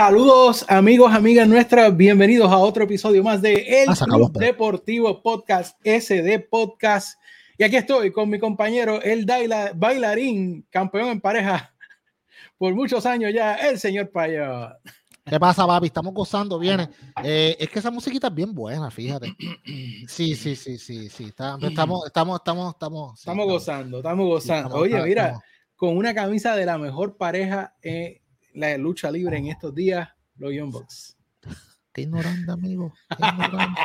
saludos amigos, amigas nuestras, bienvenidos a otro episodio más de El Ah, Club Deportivo Podcast, SD Podcast. Y aquí estoy con mi compañero, el daila- bailarín, campeón en pareja por muchos años ya, el señor Payo. ¿Qué pasa, papi? Estamos gozando, viene. Eh, es que esa musiquita es bien buena, fíjate. Sí, sí, sí, sí, sí. está- estamos, estamos, estamos, estamos. sí, Estamos gozando, estamos gozando. estamos- Oye, estamos- mira, estamos- con una camisa de la mejor pareja en la lucha libre en estos días, los Young Bucks. Qué ignorante, amigo. Qué ignorante.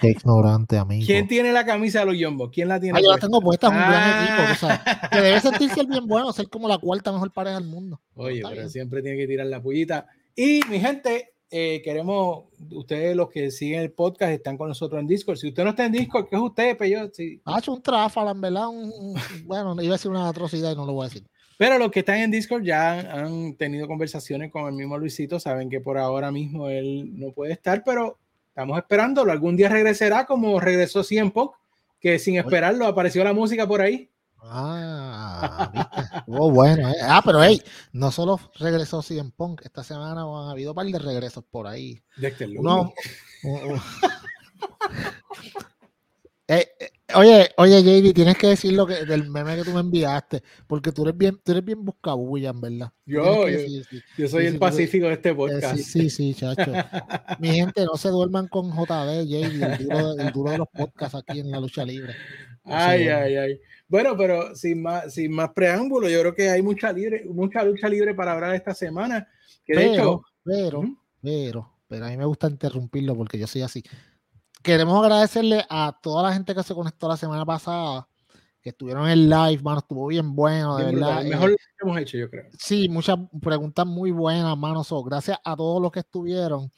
Qué ignorante, amigo. ¿Quién tiene la camisa de los Young Bucks? ¿Quién la tiene? Ah, yo la tengo puesta, es un gran Ah. equipo. tú sabes. Que debe sentirse el bien bueno, ser como la cuarta mejor pareja del mundo. Oye, Está pero bien. siempre tiene que tirar la pullita. Y mi gente, eh, queremos, ustedes los que siguen el podcast están con nosotros en Discord. Si usted no está en Discord, ¿qué es usted, Peyo? Sí. Ha hecho un tráfala, en verdad. un- un- bueno, iba a decir una atrocidad y no lo voy a decir. Pero los que están en Discord ya han, tenido conversaciones con el mismo Luisito, saben que por ahora mismo él no puede estar, pero estamos esperándolo. Algún día regresará como regresó Punk, que sin esperarlo apareció la música por ahí. Ah. Estuvo bueno. eh. Ah, pero hey, no solo regresó CM Punk, esta semana han habido un par de regresos por ahí. Uno- u- u- Eh, eh, oye, oye, JD, tienes que decir lo que del meme que tú me enviaste, porque tú eres bien, tú eres bien buscabulla, verdad. Yo, yo- decir, sí. Yo soy Sí, el sí, pacífico de este Eh, podcast. sí, sí, sí, chacho. Mi gente, no se duerman con JD, JD, el duro, el duro de los podcasts aquí en la lucha libre. Ay, ay, ay. Bueno, pero sin más, sin más preámbulo, yo creo que hay mucha, libre, mucha lucha libre para hablar esta semana. Que de Pero, hecho, pero, Ujú. pero, pero a mí me gusta interrumpirlo porque yo soy así. Queremos agradecerle a toda la gente que se conectó la semana pasada, que estuvieron en live, mano, estuvo bien bueno, de bien verdad. brutal, eh, mejor lo que hemos hecho, yo creo. Sí, muchas preguntas muy buenas, mano. So, gracias a todos los que estuvieron.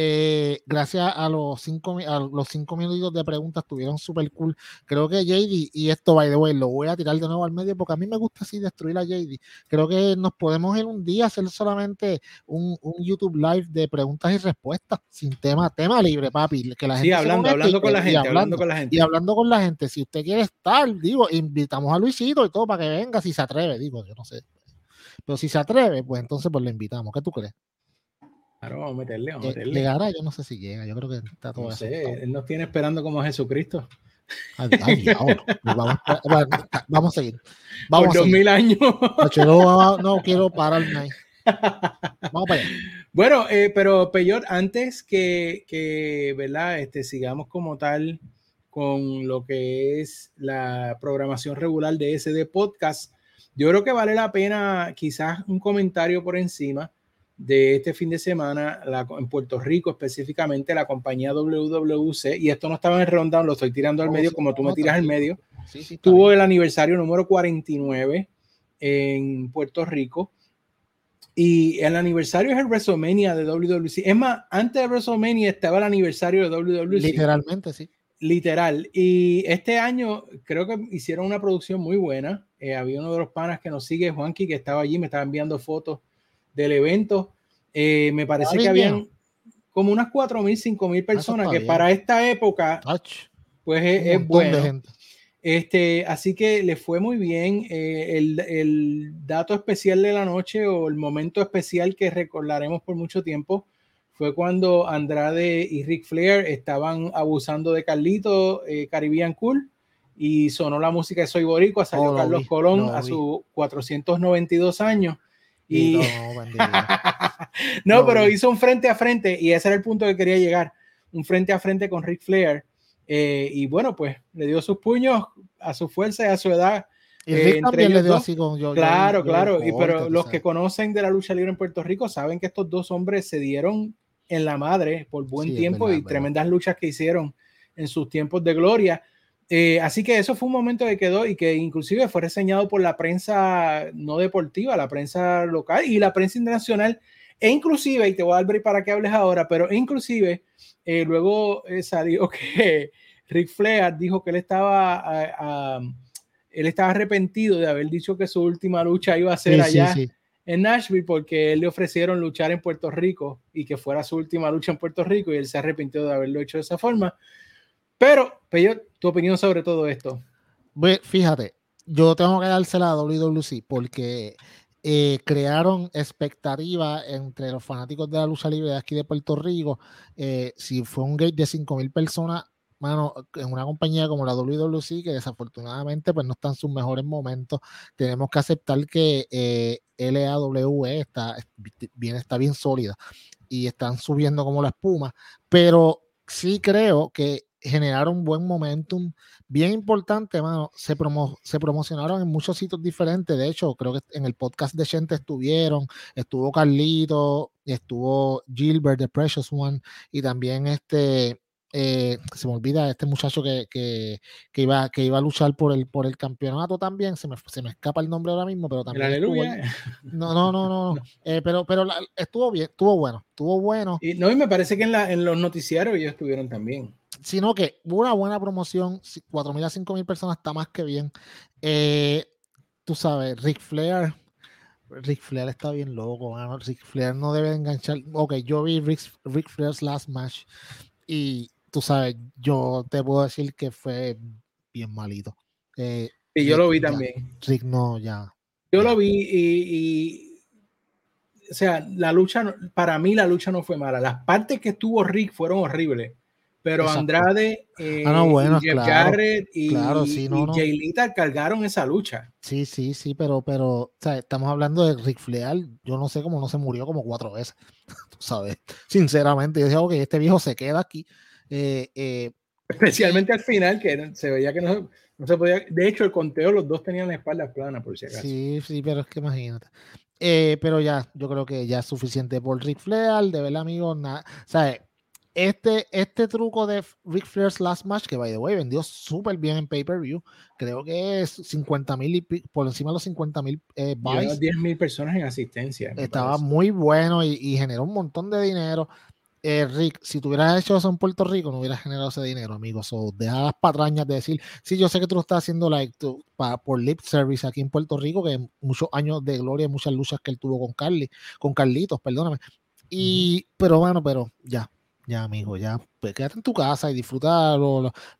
Eh, gracias a los cinco, a los cinco minutos de preguntas, estuvieron súper cool. Creo que JD, y esto, by the way, lo voy a tirar de nuevo al medio porque a mí me gusta así destruir a JD. Creo que nos podemos ir un día a hacer solamente un, un YouTube live de preguntas y respuestas sin tema, tema libre, papi. Que la gente Sí, hablando, hablando y- con la gente, hablando hablando con la gente. y hablando con la gente, si usted quiere estar, digo, invitamos a Luisito y todo para que venga, si se atreve, digo, yo no sé. Pero si se atreve, pues entonces pues lo invitamos. ¿Qué tú crees? Claro, vamos a meterle, vamos a meterle. ¿Llegará? Yo no sé si llega. Yo creo que está todo No sé, él nos tiene esperando como Jesucristo. Ay, ay, diablo. Pues vamos, a- vamos a seguir. Vamos por a dos mil años. No, no quiero pararme ahí. Vamos para allá. Bueno, eh, pero Peyor, antes que, que, ¿verdad? Este, sigamos como tal con lo que es la programación regular de SD Podcast, yo creo que vale la pena quizás un comentario por encima de este fin de semana la- en Puerto Rico, específicamente la compañía WWC, y esto no estaba en el rundown, lo estoy tirando al medio como tú me tiras al medio, Sí, sí, tuvo el aniversario número 49 en Puerto Rico. Y el aniversario es el WrestleMania de WWC. Es más, antes de WrestleMania estaba el aniversario de WWC. Literalmente, sí. Literal. Y este año creo que hicieron una producción muy buena. Eh, había uno de los panas que nos sigue, Juanqui, que estaba allí, me estaba enviando fotos del evento. Eh, me parece que habían como unas 4.000, 5.000 personas, está que bien. para esta época, Ach, pues es, es bueno. Este, así que le fue muy bien. Eh, el, el dato especial de la noche o el momento especial que recordaremos por mucho tiempo fue cuando Andrade y Ric Flair estaban abusando de Carlito eh, Caribbean Cool y sonó la música de Soy Boricua, salió Oh, lo Carlos vi, Colón lo a sus 492 años. Y Y no, no, pero hizo un frente a frente y ese era el punto que quería llegar, un frente a frente con Ric Flair. eh, y bueno, pues le dio sus puños a su fuerza y a su edad. Y eh, Rick también le dio dos. así con yo. yo- Claro, yo- claro. Y, pero tú los que conocen de la lucha libre en Puerto Rico saben que estos dos hombres se dieron en la madre por buen Sí, tiempo verdad, y verdad. tremendas luchas que hicieron en sus tiempos de gloria. Eh, así que eso fue un momento que quedó y que inclusive fue reseñado por la prensa no deportiva, la prensa local y la prensa internacional. E inclusive, y te voy a dar break para que hables ahora, pero inclusive eh, luego eh, salió que Ric Flair dijo que él estaba, él estaba arrepentido de haber dicho que su última lucha iba a ser Sí, allá sí. en Nashville porque él le ofrecieron luchar en Puerto Rico y que fuera su última lucha en Puerto Rico y él se arrepintió de haberlo hecho de esa forma. Pero, Peyo, tu opinión sobre todo esto. Ve, Fíjate, yo tengo que dársela a WWC porque eh, crearon expectativa entre los fanáticos de la lucha libre de aquí de Puerto Rico. Eh, si fue un gate de 5.000 personas, mano, en una compañía como la WWC, que desafortunadamente pues no está en sus mejores momentos, tenemos que aceptar que eh, LAWE está bien, está bien sólida y están subiendo como la espuma, pero sí creo que generaron un buen momentum bien importante, mano. Se, se promocionaron en muchos sitios diferentes. De hecho, creo que en el podcast de Gente estuvieron, estuvo Carlito, estuvo Gilbert, The Precious One, y también este eh, se me olvida este muchacho que, que, que, iba, que iba a luchar por el, por el campeonato también, se me, se me escapa el nombre ahora mismo, pero también... Aleluya. no, no, no, no, eh, pero, pero estuvo bien, estuvo bueno, estuvo bueno. Y, no, y me parece que en, la, en los noticiarios ellos estuvieron también. Sino que una buena promoción, 4.000 a 5.000 personas está más que bien. Eh, tú sabes, Rick Flair, Rick Flair está bien loco, Rick Flair no debe enganchar. Ok, yo vi Rick, Rick Flair's last match y tú sabes, yo te puedo decir que fue bien malito. Eh, y yo lo vi también. Rick no, ya. Yo lo vi y, o sea, la lucha, para mí la lucha no fue mala. Las partes que estuvo Rick fueron horribles. Pero Andrade, eh, ah, bueno, y Jeff Jarrett y, cargaron esa lucha. Sí, sí, sí, pero, pero o sea, estamos hablando de Rick Flair. Yo no sé cómo no se murió como cuatro veces. Tú sabes, sinceramente. Yo decía, ok, este viejo se queda aquí eh, eh, Especialmente al final, que se veía que no, se podía. De hecho, el conteo, los dos tenían la espalda plana, por si acaso. Sí, sí, pero es que imagínate. Eh, pero ya, yo creo que ya es suficiente por Rick Flair, de ver amigo, nada. ¿Sabes? Este, este truco de Rick Flair's Last Match, que by the way vendió súper bien en pay-per-view, creo que es 50 mil por encima de los 50 mil eh, 10 mil personas en asistencia. Estaba muy bueno y, y, generó un montón de dinero. Eh, Rick, si tú hubieras hecho eso en Puerto Rico, no hubieras generado ese dinero, amigo. So, deja las patrañas de decir, sí, yo sé que tú lo estás haciendo like, por lip service aquí en Puerto Rico, que muchos años de gloria, muchas luchas que él tuvo con Carly, con Carlitos, perdóname. Y, pero bueno, pero ya, ya, amigo, ya, pues quédate en tu casa y disfruta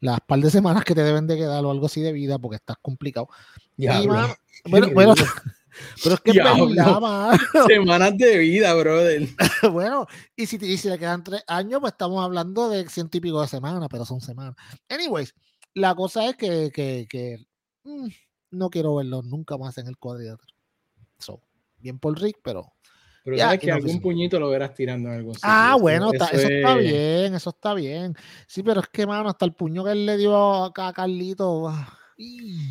las par de semanas que te deben de quedar o algo así de vida, porque estás complicado. Ya, bueno, bueno Pero es que Semanas de vida, brother. bueno, y si, y si le quedan tres años, pues estamos hablando de ciento y pico de semanas, pero son semanas. Anyways, la cosa es que, que, que mm, no quiero verlo nunca más en el cuadrilátero. So, bien por Rick, pero. Pero sabes que algún puñito lo verás tirando en algún sitio. Ah, bueno, eso, está bien, eso está bien. Sí, pero es que, mano, hasta el puño que él le dio a Carlito. Ah, mm,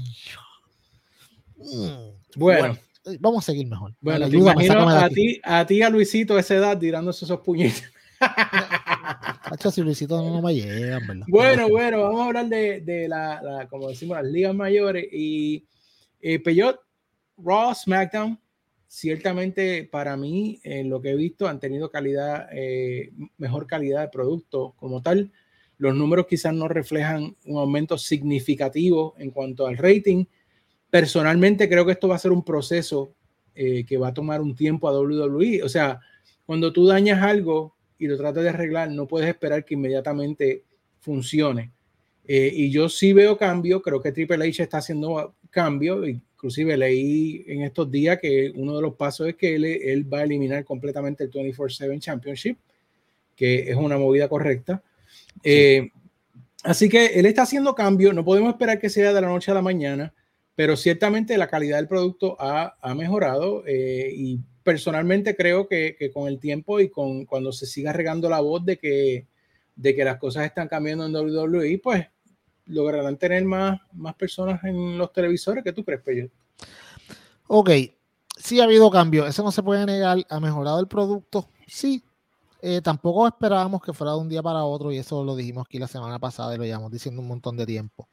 bueno, eh, vamos a seguir mejor. Bueno, te imagino a ti, a ti, a Luisito a esa edad tirándose esos puñitos. si Luisito no me llega, ¿verdad? Bueno, bueno, vamos a hablar de, de la, la, como decimos, las ligas mayores y eh, Peyot, Raw, SmackDown, ciertamente para mí, en lo que he visto, han tenido calidad, eh, mejor calidad de producto como tal. Los números quizás no reflejan un aumento significativo en cuanto al rating, personalmente creo que esto va a ser un proceso eh, que va a tomar un tiempo a WWE. O sea, cuando tú dañas algo y lo tratas de arreglar, no puedes esperar que inmediatamente funcione. Eh, y yo sí veo cambio, creo que Triple H está haciendo cambio, inclusive leí en estos días que uno de los pasos es que él, él va a eliminar completamente el 24/7 Championship, que es una movida correcta. Eh, así que él está haciendo cambio, no podemos esperar que sea de la noche a la mañana pero ciertamente la calidad del producto ha, mejorado eh, y personalmente creo que, con el tiempo y con cuando se siga regando la voz de que, de que las cosas están cambiando en WWE, pues lograrán tener más, más personas en los televisores. ¿Qué tú crees, Peyo? Ok, sí ha habido cambio, eso no se puede negar. ¿Ha mejorado el producto? Sí. Eh, tampoco esperábamos que fuera de un día para otro y eso lo dijimos aquí la semana pasada y lo llevamos diciendo un montón de tiempo.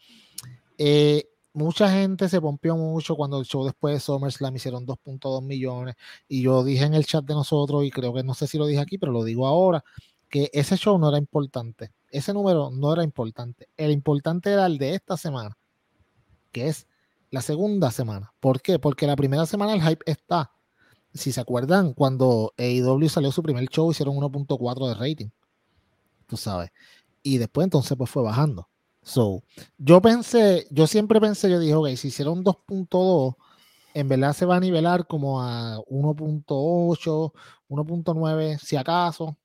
Eh, mucha gente se pompió mucho cuando el show después de SummerSlam hicieron 2.2 millones. Y yo dije en el chat de nosotros, y creo que no sé si lo dije aquí, pero lo digo ahora, que ese show no era importante. Ese número no era importante. El importante era el de esta semana, que es la segunda semana. ¿Por qué? Porque la primera semana el hype está. Si se acuerdan, cuando AEW salió su primer show, hicieron 1.4 de rating. Tú sabes. Y después entonces pues fue bajando. So, yo pensé, yo siempre pensé, yo dije, ok, si hicieron 2.2, en verdad se va a nivelar como a 1.8, 1.9, si acaso.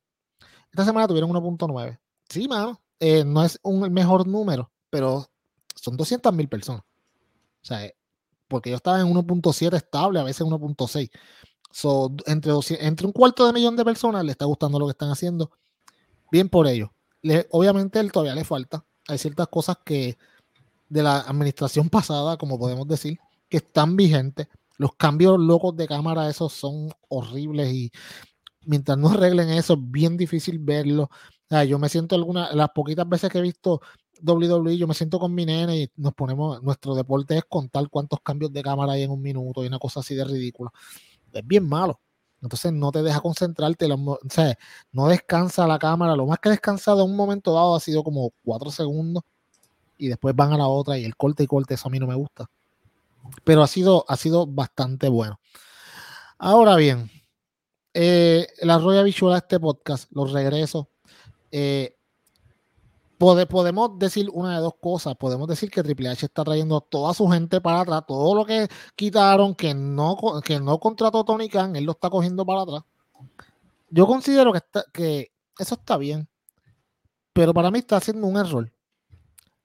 Esta semana tuvieron 1.9. Sí, mano, eh, no es un mejor número, pero son 200 mil personas. O sea, porque yo estaba en 1.7 estable, a veces 1.6. So, entre, entre un cuarto de millón de personas le está gustando lo que están haciendo. Bien por ello. obviamente él todavía le falta. Hay ciertas cosas que de la administración pasada, como podemos decir, que están vigentes. Los cambios locos de cámara, esos son horribles y mientras no arreglen eso, es bien difícil verlo. Yo me siento algunas, las poquitas veces que he visto WWE, yo me siento con mi nene y nos ponemos, nuestro deporte es contar cuántos cambios de cámara hay en un minuto y una cosa así de ridícula. Es bien malo. Entonces no te deja concentrarte, o sea, no descansa la cámara. Lo más que descansado en un momento dado ha sido como cuatro segundos y después van a la otra y el corte y corte, eso a mí no me gusta. Pero ha sido, ha sido bastante bueno. Ahora bien, eh, la visual de este podcast, los regresos. Eh, podemos decir una de dos cosas. Podemos decir que Triple H está trayendo toda su gente para atrás. Todo lo que quitaron, que no, que no contrató Tony Khan, él lo está cogiendo para atrás. Yo considero que, que eso está bien. Pero para mí está haciendo un error.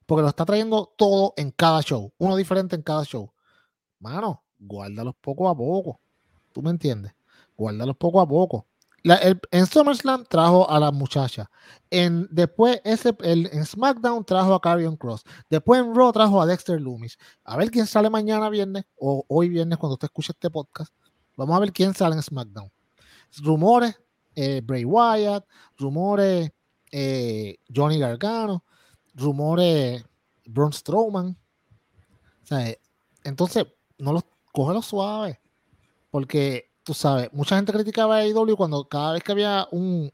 Porque lo está trayendo todo en cada show. Uno diferente en cada show. Mano, guárdalos poco a poco. ¿Tú me entiendes? Guárdalos poco a poco en SummerSlam trajo a la muchacha. Después ese, el, en SmackDown trajo a Carrion Cross. Después en Raw trajo a Dexter Loomis. A ver quién sale mañana viernes o hoy viernes cuando usted escuche este podcast. Vamos a ver quién sale en SmackDown. Rumores, eh, Bray Wyatt. Rumores, eh, Johnny Gargano. Rumores, Braun Strowman. entonces, no los cógelo suave. Porque tú sabes, mucha gente criticaba a AEW cuando cada vez que había un,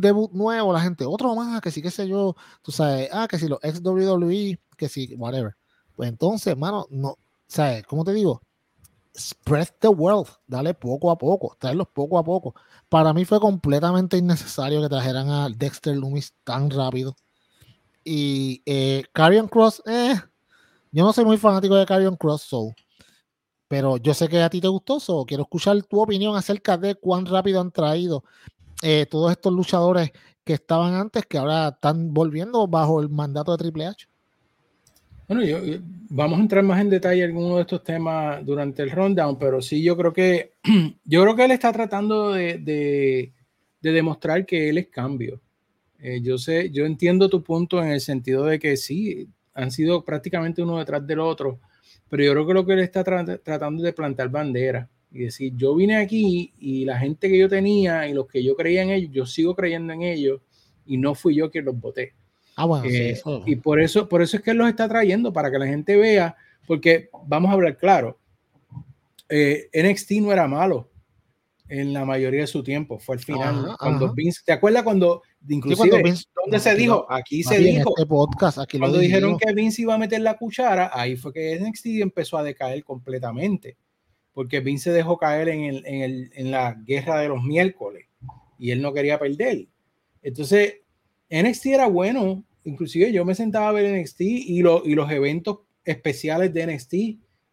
debut nuevo, la gente, otro más, que sí, qué sé yo, tú sabes, ah, que si los ex WWE, que si, whatever. Pues entonces, hermano, no, ¿sabes? ¿Cómo te digo? Spread the wealth, dale poco a poco, traerlos poco a poco. Para mí fue completamente innecesario que trajeran a Dexter Loomis tan rápido. Y eh, Cross, eh, yo no soy muy fanático de Carrion Cross, so pero yo sé que a ti te gustó, so quiero escuchar tu opinión acerca de cuán rápido han traído eh, todos estos luchadores que estaban antes, que ahora están volviendo bajo el mandato de Triple H. Bueno, yo, vamos a entrar más en detalle en algunos de estos temas durante el rundown, pero sí, yo creo que yo creo que él está tratando de, demostrar que él es cambio. Eh, yo sé, yo entiendo tu punto en el sentido de que sí, han sido prácticamente uno detrás del otro pero yo creo que lo que él está tratando de plantar bandera y decir, yo vine aquí y la gente que yo tenía y los que yo creía en ellos, yo sigo creyendo en ellos y no fui yo quien los voté. Ah, bueno, eh, Y por eso, por eso es que él los está trayendo, para que la gente vea, porque vamos a hablar claro, eh, NXT no era malo, en la mayoría de su tiempo. Fue al final. cuando Vince, ¿te acuerdas cuando, inclusive, donde se dijo? Aquí se dijo. Este podcast, aquí cuando dijeron que Vince iba a meter la cuchara, ahí fue que NXT empezó a decaer completamente. Porque Vince se dejó caer en, el, en, el, en la guerra de los miércoles y él no quería perder. Entonces, NXT era bueno. Inclusive yo me sentaba a ver NXT y, lo, y los eventos especiales de NXT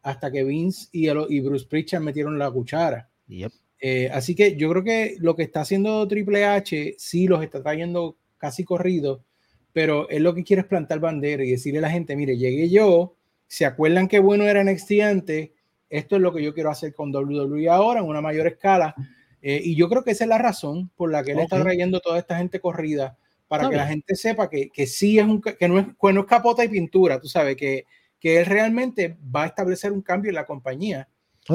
hasta que Vince y, y Bruce Pritchard metieron la cuchara. Yep. Eh, así que yo creo que lo que está haciendo Triple H sí los está trayendo casi corridos, pero él lo que quiere es plantar bandera y decirle a la gente, mire, llegué yo, se acuerdan qué bueno era NXT antes, esto es lo que yo quiero hacer con WWE ahora en una mayor escala. Eh, y yo creo que esa es la razón por la que él está trayendo toda esta gente corrida, para que la gente sepa que, que sí es un, que no es, que no es capota y pintura, tú sabes, que, que él realmente va a establecer un cambio en la compañía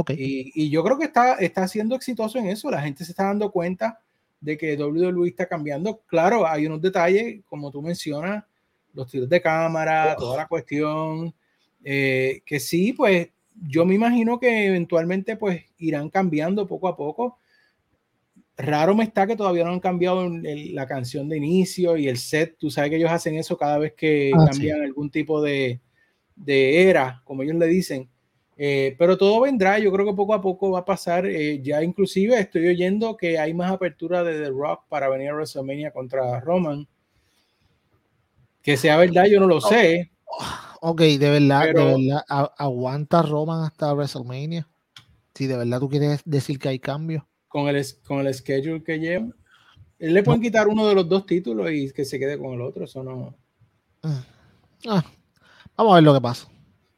y, yo creo que está, está siendo exitoso en eso. La gente se está dando cuenta de que WWE está cambiando. Claro, hay unos detalles, como tú mencionas, los tiros de cámara, toda la cuestión, eh, que sí, pues yo me imagino que eventualmente pues irán cambiando poco a poco. Raro me está que todavía no han cambiado la canción de inicio y el set. Tú sabes que ellos hacen eso cada vez que ah, cambian algún tipo de, de era, como ellos le dicen. Eh, pero todo vendrá, yo creo que poco a poco va a pasar. Eh, ya inclusive estoy oyendo que hay más apertura de The Rock para venir a WrestleMania contra Roman. Que sea verdad, yo no lo sé. Ok, de verdad, de verdad, aguanta Roman hasta WrestleMania. Si de verdad tú quieres decir que hay cambios. Con el, con el schedule que lleva. Él le pueden quitar uno de los dos títulos y que se quede con el otro. Eso no. Ah, ah, vamos a ver lo que pasa.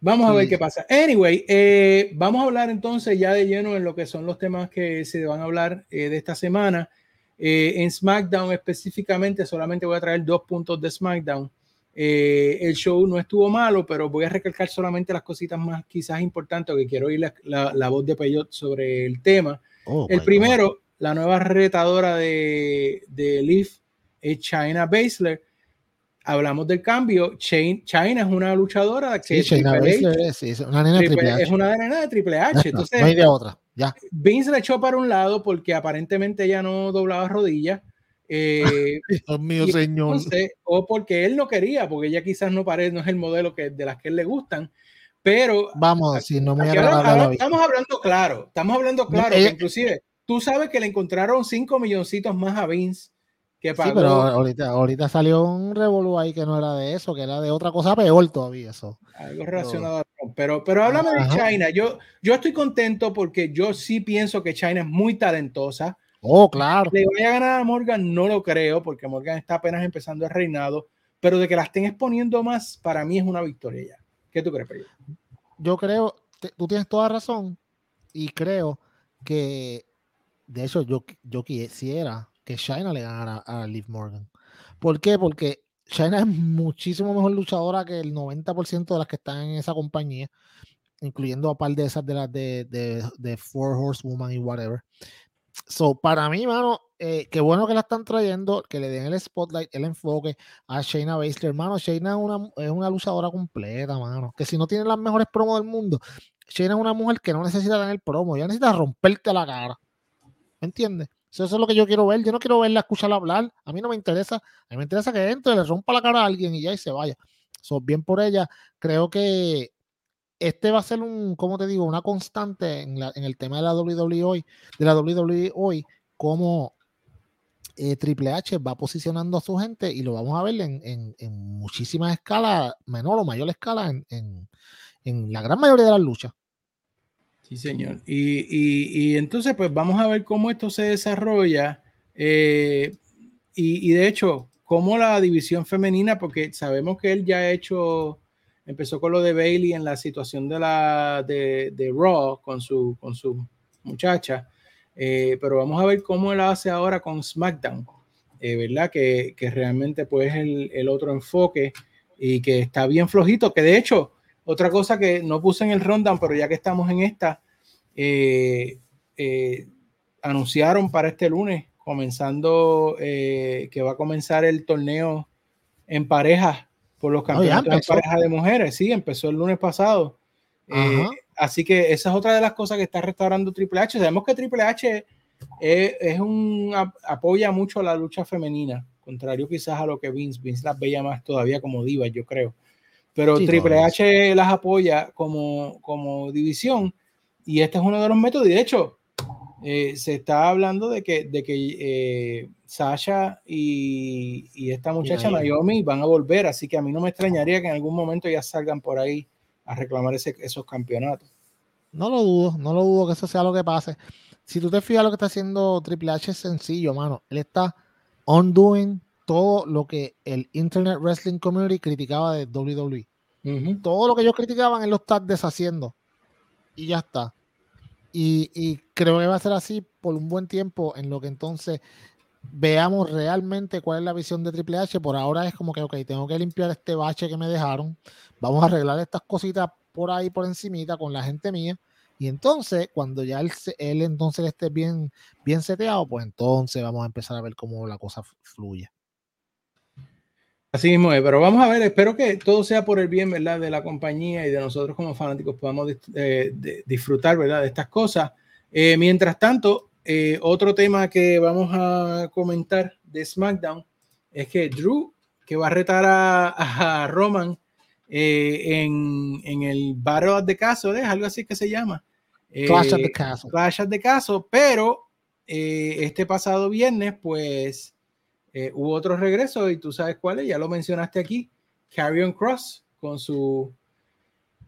Vamos a ver qué pasa. Anyway, eh, vamos a hablar entonces ya de lleno en lo que son los temas que se van a hablar eh, de esta semana. Eh, en SmackDown específicamente, solamente voy a traer dos puntos de SmackDown. el show no estuvo malo, pero voy a recalcar solamente las cositas más quizás importantes que quiero oír la, voz de Peyot sobre el tema. Oh, el primero, la nueva retadora de, de Leaf es China Baszler hablamos del cambio. China es una luchadora que sí, es, una nena de Triple H. Es una nena de Triple H. Entonces, no hay de otra. Ya. Vince la echó para un lado porque aparentemente ella no doblaba rodillas. Eh, Dios mío, señor. o porque él no quería, porque ella quizás no parece, no es el modelo que, de las que él le gustan. Pero vamos, si no me Estamos hablando claro, estamos hablando claro, inclusive tú sabes que le encontraron 5 milloncitos más a Vince Sí, pero ahorita, ahorita salió un revolú ahí que no era de eso, que era de otra cosa peor todavía eso. Algo relacionado pero, pero háblame de China. Yo, yo estoy contento porque yo sí pienso que China es muy talentosa. Oh, claro. Le voy a ganar a Morgan, no lo creo, porque Morgan está apenas empezando el reinado, pero de que la estén exponiendo más, para mí es una victoria ya. ¿Qué tú crees, Pedro? Yo creo, tú tienes toda razón, y creo que, de hecho, yo, yo quisiera que China le ganara a Liv Morgan. ¿Por qué? Porque China es muchísimo mejor luchadora que el 90% de las que están en esa compañía, incluyendo a par de esas de las de, de, de Four Horsewoman y whatever. So, para mí, mano, eh, qué bueno que la están trayendo, que le den el spotlight, el enfoque a Shayna Baszler. Hermano, Shayna es una, es una luchadora completa, mano. Que si no tiene las mejores promos del mundo, Shayna es una mujer que no necesita tener promo, ya necesita romperte la cara. ¿Me entiendes? Eso es lo que yo quiero ver. Yo no quiero verla, escucharla hablar. A mí no me interesa. A mí me interesa que entre, le rompa la cara a alguien y ya y se vaya. So, bien por ella. Creo que este va a ser un, como te digo, una constante en, el tema de la WWE hoy, de la WWE hoy, como eh, Triple H va posicionando a su gente y lo vamos a ver en, muchísimas escalas, menor o mayor escala, en, en la gran mayoría de las luchas. Sí, señor. Y, entonces, pues vamos a ver cómo esto se desarrolla. Eh, y, de hecho, cómo la división femenina, porque sabemos que él ya ha hecho, empezó con lo de Bailey en la situación de la de, Raw con su, con su muchacha. Eh, pero vamos a ver cómo él hace ahora con SmackDown, eh, ¿verdad? Que, que, realmente pues el, el otro enfoque y que está bien flojito, que de hecho otra cosa que no puse en el rundown, pero ya que estamos en esta, eh, eh, anunciaron para este lunes, comenzando, eh, que va a comenzar el torneo en pareja por los campeonatos en pareja de mujeres. Sí, empezó el lunes pasado. así que esa es otra de las cosas que está restaurando Triple H. Sabemos que Triple H es, un apoya mucho la lucha femenina, contrario quizás a lo que Vince. Vince las veía más todavía como divas, yo creo. Pero Triple H las apoya como, como división y este es uno de los métodos. Y de hecho, eh, se está hablando de que, de que eh, Sasha y, y, esta muchacha Naomi van a volver. Así que a mí no me extrañaría que en algún momento ya salgan por ahí a reclamar ese, esos campeonatos. No lo dudo, no lo dudo que eso sea lo que pase. Si tú te fijas lo que está haciendo Triple H es sencillo, mano. Él está undoing todo lo que el Internet Wrestling Community criticaba de WWE. Todo lo que ellos criticaban, él lo está deshaciendo. Y ya está. Y, creo que va a ser así por un buen tiempo, en lo que entonces veamos realmente cuál es la visión de Triple H. Por ahora es como que, ok, tengo que limpiar este bache que me dejaron. Vamos a arreglar estas cositas por ahí, por encimita, con la gente mía. Y entonces, cuando ya él, él entonces esté bien, bien seteado, pues entonces vamos a empezar a ver cómo la cosa fluye. Así mismo es, pero vamos a ver, espero que todo sea por el bien, ¿verdad? De la compañía y de nosotros como fanáticos podamos eh, disfrutar, ¿verdad? De estas cosas. Eh, mientras tanto, eh, otro tema que vamos a comentar de SmackDown es que Drew, que va a retar a, Roman en, en, el Battle the Castle, es algo así que se llama. Clash the Castle. Clash the Castle, pero este pasado viernes, pues eh, hubo otro regreso y tú sabes cuál es, ya lo mencionaste aquí, Carrion Cross con su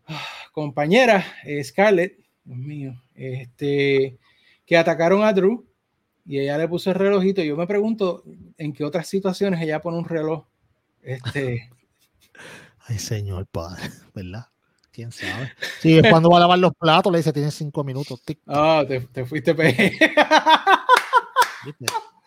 ah, compañera Scarlett, Dios mío, este, que atacaron a Drew y ella le puso el relojito. Yo me pregunto en qué otras situaciones ella pone un reloj. Este. Ay, señor padre, ¿verdad? ¿Quién sabe? Sí, es cuando va a lavar los platos, le dice, tienes cinco minutos. Ah, te, te, fuiste pe...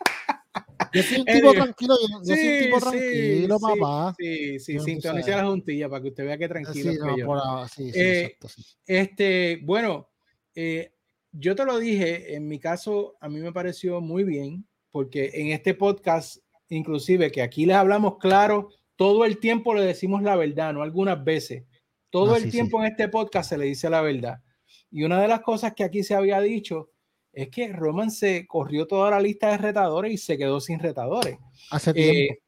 Yo soy un tipo tranquilo, yo, yo soy un tipo tranquilo, sí, papá. Sí, sí, sintoniza la juntilla para que usted vea que tranquilo. Sí, no, yo. Por, sí, sí, eh, exacto, Este, bueno, eh, yo te lo dije, en mi caso, a mí me pareció muy bien, porque en este podcast, inclusive, que aquí les hablamos claro, todo el tiempo le decimos la verdad, no algunas veces. Todo ah, el tiempo en este podcast se le dice la verdad. Y una de las cosas que aquí se había dicho es que Roman se corrió toda la lista de retadores y se quedó sin retadores. Hace tiempo. Eh,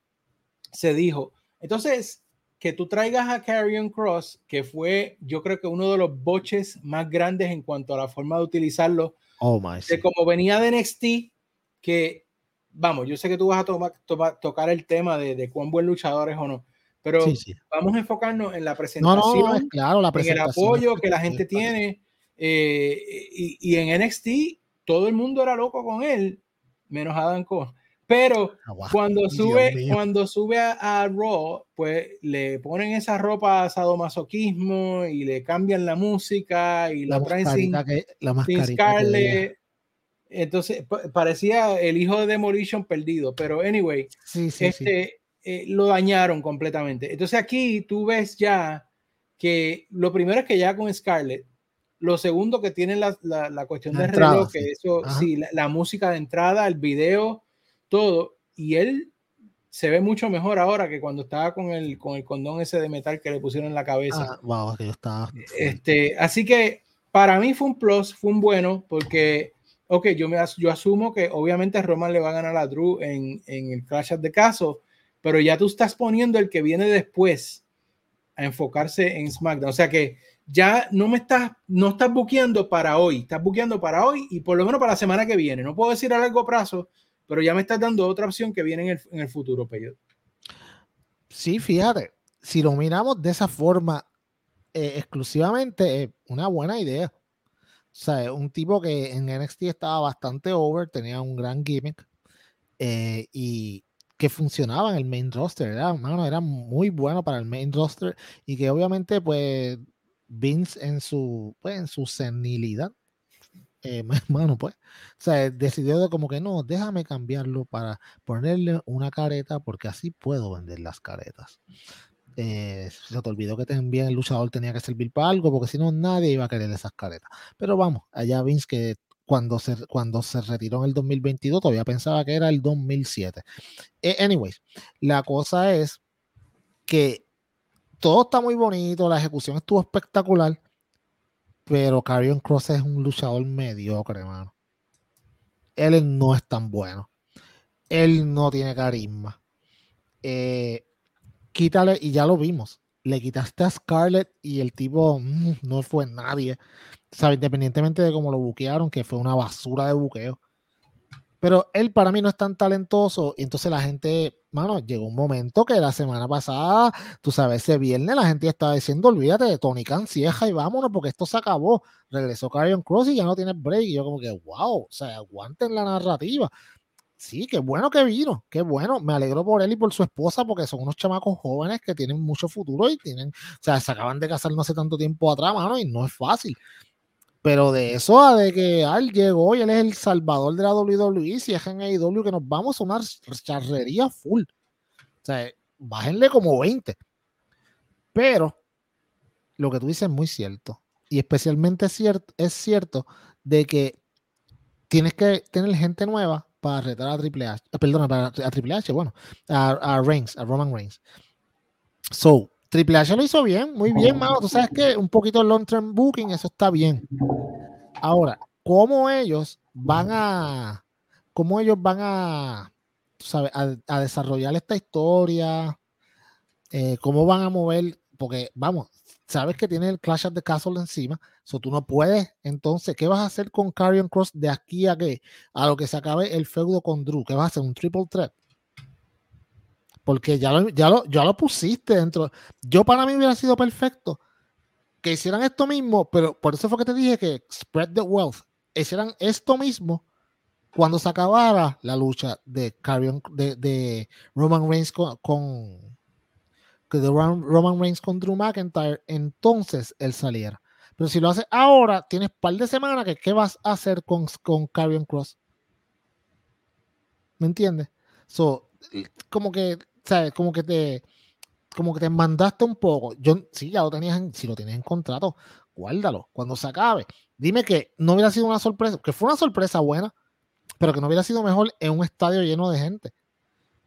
se dijo. Entonces, que tú traigas a Carrion Cross, que fue, yo creo que uno de los boches más grandes en cuanto a la forma de utilizarlo. Oh, my. De como venía de NXT, que, vamos, yo sé que tú vas a tocar el tema de, de, cuán buen luchador es o no, pero vamos a enfocarnos en la presentación, no, no, claro, la presentación, en el apoyo que la gente tiene. Eh, y, y, en NXT, todo el mundo era loco con él, menos Adam Cole. Pero ah, cuando sube, cuando sube a, Raw, pues le ponen esa ropa sadomasoquismo y le cambian la música y la, traen sin, la Scarlett. Entonces parecía el hijo de Demolition perdido, pero anyway, este, eh, lo dañaron completamente. Entonces aquí tú ves ya que lo primero es que ya con Scarlett, lo segundo que tienen la, la, cuestión del reloj, que eso, sí, la música de entrada, el video todo, y él se ve mucho mejor ahora que cuando estaba con el, con el condón ese de metal que le pusieron en la cabeza. Ah, que yo estaba... Este, así que para mí fue un plus, fue un bueno, porque, ok, yo, me, yo asumo que obviamente Roman le va a ganar a Drew en, en el Clash de Caso, pero ya tú estás poniendo el que viene después a enfocarse en SmackDown. O sea que ya no me estás, no estás buqueando para hoy, estás buqueando para hoy y por lo menos para la semana que viene. No puedo decir a largo plazo, pero ya me estás dando otra opción que viene en el, en el futuro, Pedro. Sí, fíjate, si lo miramos de esa forma eh, exclusivamente, una buena idea. O sea, un tipo que en NXT estaba bastante over, tenía un gran gimmick eh, y que funcionaba en el main roster. Era, mano, era muy bueno para el main roster y que obviamente, pues, Vince en su, pues, en su senilidad eh, pues, o sea, decidió de como que no, déjame cambiarlo para ponerle una careta porque así puedo vender las caretas. Eh, se te olvidó que también el luchador tenía que servir para algo porque si no nadie iba a querer esas caretas. Pero vamos, allá Vince que cuando se, cuando se retiró en el 2022 todavía pensaba que era el 2007. Eh, anyways, la cosa es que todo está muy bonito, la ejecución estuvo espectacular, pero Carrion Cross es un luchador mediocre, hermano. Él no es tan bueno. Él no tiene carisma. Eh, quítale, y ya lo vimos. Le quitaste a Scarlett y el tipo mm, no fue nadie. O independientemente de cómo lo buquearon, que fue una basura de buqueo. Pero él para mí no es tan talentoso. Y entonces la gente, mano, llegó un momento que la semana pasada, tú sabes, ese viernes la gente estaba diciendo, olvídate de Tony Khan, cieja y vámonos porque esto se acabó. Regresó Carrion Cross y ya no tiene break. Y yo como que, wow, o sea, aguanten la narrativa. Sí, qué bueno que vino, qué bueno. Me alegro por él y por su esposa porque son unos chamacos jóvenes que tienen mucho futuro y tienen, o sea, se acaban de casar no hace tanto tiempo atrás, mano, y no es fácil. Pero de eso a de que Al llegó y él es el salvador de la WWE, si es en AEW que nos vamos a una charrería full. O sea, bájenle como 20. Pero lo que tú dices es muy cierto. Y especialmente es cierto, es cierto de que tienes que tener gente nueva para retar a Triple H. Eh, perdona, para, a Triple H, bueno, a, a Reigns, a Roman Reigns. So, Triple H lo hizo bien, muy bien, mano. Tú sabes que un poquito long term booking, eso está bien. Ahora, ¿cómo ellos van a, cómo ellos van a, sabes, a, desarrollar esta historia? Eh, ¿Cómo van a mover? Porque, vamos, sabes que tiene el Clash of the Castle encima, so tú no puedes. Entonces, ¿qué vas a hacer con Carrion Cross de aquí a que a lo que se acabe el feudo con Drew? ¿Qué vas a hacer? ¿Un triple threat? Porque ya lo, ya, lo, ya lo pusiste dentro. Yo para mí hubiera sido perfecto que hicieran esto mismo, pero por eso fue que te dije que spread the wealth, hicieran esto mismo cuando se acabara la lucha de, de, de Roman Reigns con, de Roman Reigns con Drew McIntyre, entonces él saliera. Pero si lo hace ahora, tienes par de semanas que qué vas a hacer con, con Karrion Cross. ¿Me entiendes? So, como que, ¿sabes? Como que te como que te mandaste un poco. Yo, sí, ya lo tenías, si lo tienes en contrato, guárdalo cuando se acabe. Dime que no hubiera sido una sorpresa, que fue una sorpresa buena, pero que no hubiera sido mejor en un estadio lleno de gente.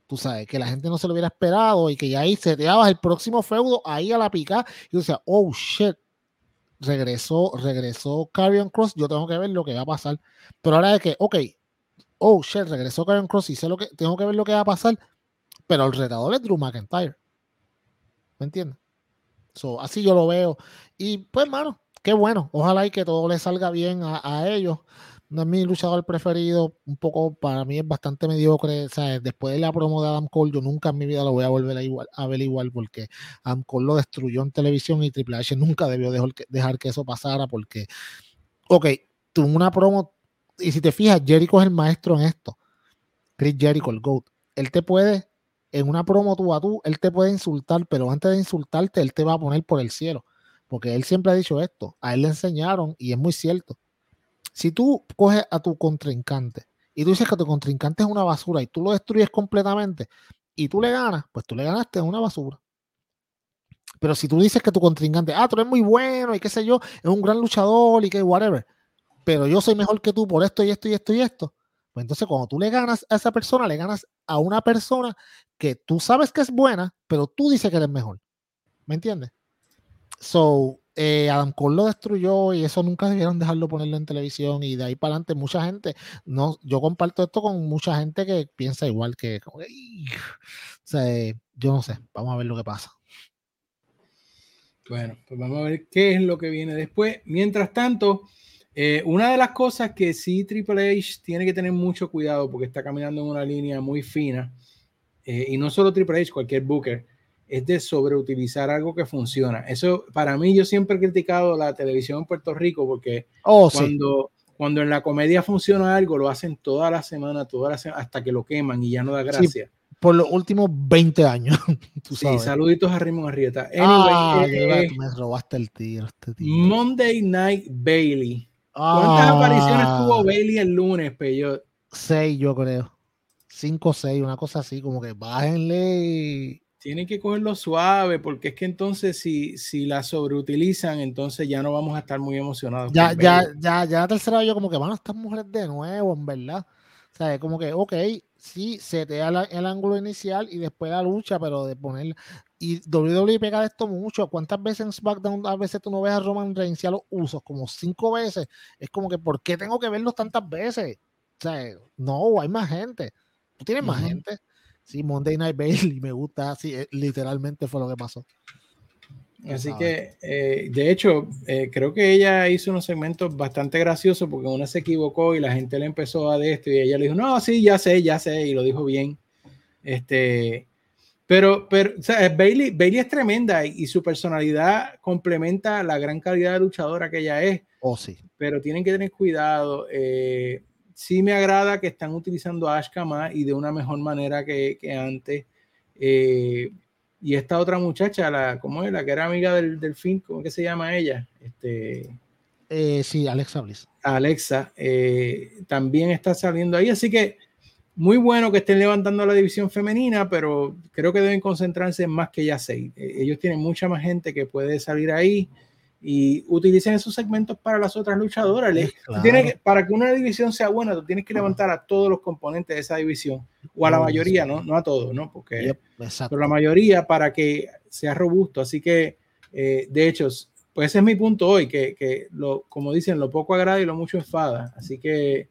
Tú sabes, que la gente no se lo hubiera esperado y que ya ahí se te dabas el próximo feudo ahí a la pica y tú decías, oh shit, regresó, regresó Carrion Cross, yo tengo que ver lo que va a pasar. Pero ahora es que, ok, oh shit, regresó Carrion Cross y sé lo que, tengo que ver lo que va a pasar, pero el retador es Drew McIntyre. ¿Me entiendes? So, así yo lo veo. Y pues, mano, qué bueno. Ojalá y que todo le salga bien a, ellos. No es mi luchador preferido, un poco para mí es bastante mediocre. ¿sabes? Después de la promo de Adam Cole, yo nunca en mi vida lo voy a volver a, igual, ver igual porque Adam Cole lo destruyó en televisión y Triple H nunca debió dejar que, dejar que eso pasara porque, ok, tuvo una promo, y si te fijas, Jericho es el maestro en esto. Chris Jericho, el GOAT. Él te puede en una promo tú a tú, él te puede insultar, pero antes de insultarte, él te va a poner por el cielo. Porque él siempre ha dicho esto, a él le enseñaron y es muy cierto. Si tú coges a tu contrincante y tú dices que tu contrincante es una basura y tú lo destruyes completamente y tú le ganas, pues tú le ganaste en una basura. Pero si tú dices que tu contrincante, ah, tú eres muy bueno y qué sé yo, es un gran luchador y que whatever, pero yo soy mejor que tú por esto y esto y esto y esto, pues entonces cuando tú le ganas a esa persona, le ganas a una persona que tú sabes que es buena, pero tú dices que eres mejor. ¿Me entiendes? So, eh, Adam Cole lo destruyó y eso nunca debieron dejarlo ponerlo en televisión y de ahí para adelante mucha gente, no, yo comparto esto con mucha gente que piensa igual que, o sea, yo no sé, vamos a ver lo que pasa. Bueno, pues vamos a ver qué es lo que viene después. Mientras tanto, eh, una de las cosas que sí Triple H tiene que tener mucho cuidado porque está caminando en una línea muy fina eh, y no solo Triple H, cualquier Booker, es de sobreutilizar algo que funciona. Eso, para mí, yo siempre he criticado la televisión en Puerto Rico porque oh, cuando, cuando en la comedia funciona algo, lo hacen toda la semana, toda la semana, hasta que lo queman y ya no da gracia. por los últimos 20 años. sí, saluditos a Raymond Arrieta. ah, eh, me robaste el tiro. Este Monday Night Bailey. ¿Cuántas apariciones tuvo Bailey el lunes, Peyot? Seis, yo creo. 5 o 6, una cosa así, como que bájenle. Tienen que cogerlo suave, porque es que entonces si, si la sobreutilizan, entonces ya no vamos a estar muy emocionados. Ya, ya, ya, ya la tercera yo como que van a estas mujeres de nuevo, en verdad. O sea, como que, ok, sí, se te da el ángulo inicial y después la lucha, pero de poner... Y WWE pega de esto mucho. ¿Cuántas veces en SmackDown a veces tú no ves a Roman Reigns y a los usos? Como cinco veces. Es como que, ¿por qué tengo que verlos tantas veces? O sea, no, hay más gente. Tú tienes más gente. Sí, Monday Night Bailey me gusta, así eh, literalmente fue lo que pasó. Así que, eh, de hecho, eh, creo que ella hizo unos segmentos bastante graciosos porque una se equivocó y la gente le empezó a de esto y ella le dijo, no, sí, ya sé, ya sé, y lo dijo bien. Este, pero, pero o sea, Bailey, Bailey es tremenda y, y, su personalidad complementa la gran calidad de luchadora que ella es. Oh, sí. Pero tienen que tener cuidado. Eh, sí me agrada que están utilizando a Ashkama y de una mejor manera que, que antes. Eh, y esta otra muchacha, la, ¿cómo es? La que era amiga del, del film, ¿cómo que se llama ella? Este, eh, sí, Alexa Bliss. Alexa, también está saliendo ahí, así que muy bueno que estén levantando la división femenina, pero creo que deben concentrarse en más que ya seis. ellos tienen mucha más gente que puede salir ahí y utilicen esos segmentos para las otras luchadoras. para que una división sea buena, tú tienes que levantar a todos los componentes de esa división, o a la mayoría, ¿no? No a todos, ¿no? Porque, pero la mayoría para que sea robusto. Así que, eh, de hecho, pues ese es mi punto hoy, que, que, lo, como dicen, lo poco agrada y lo mucho enfada. Así que,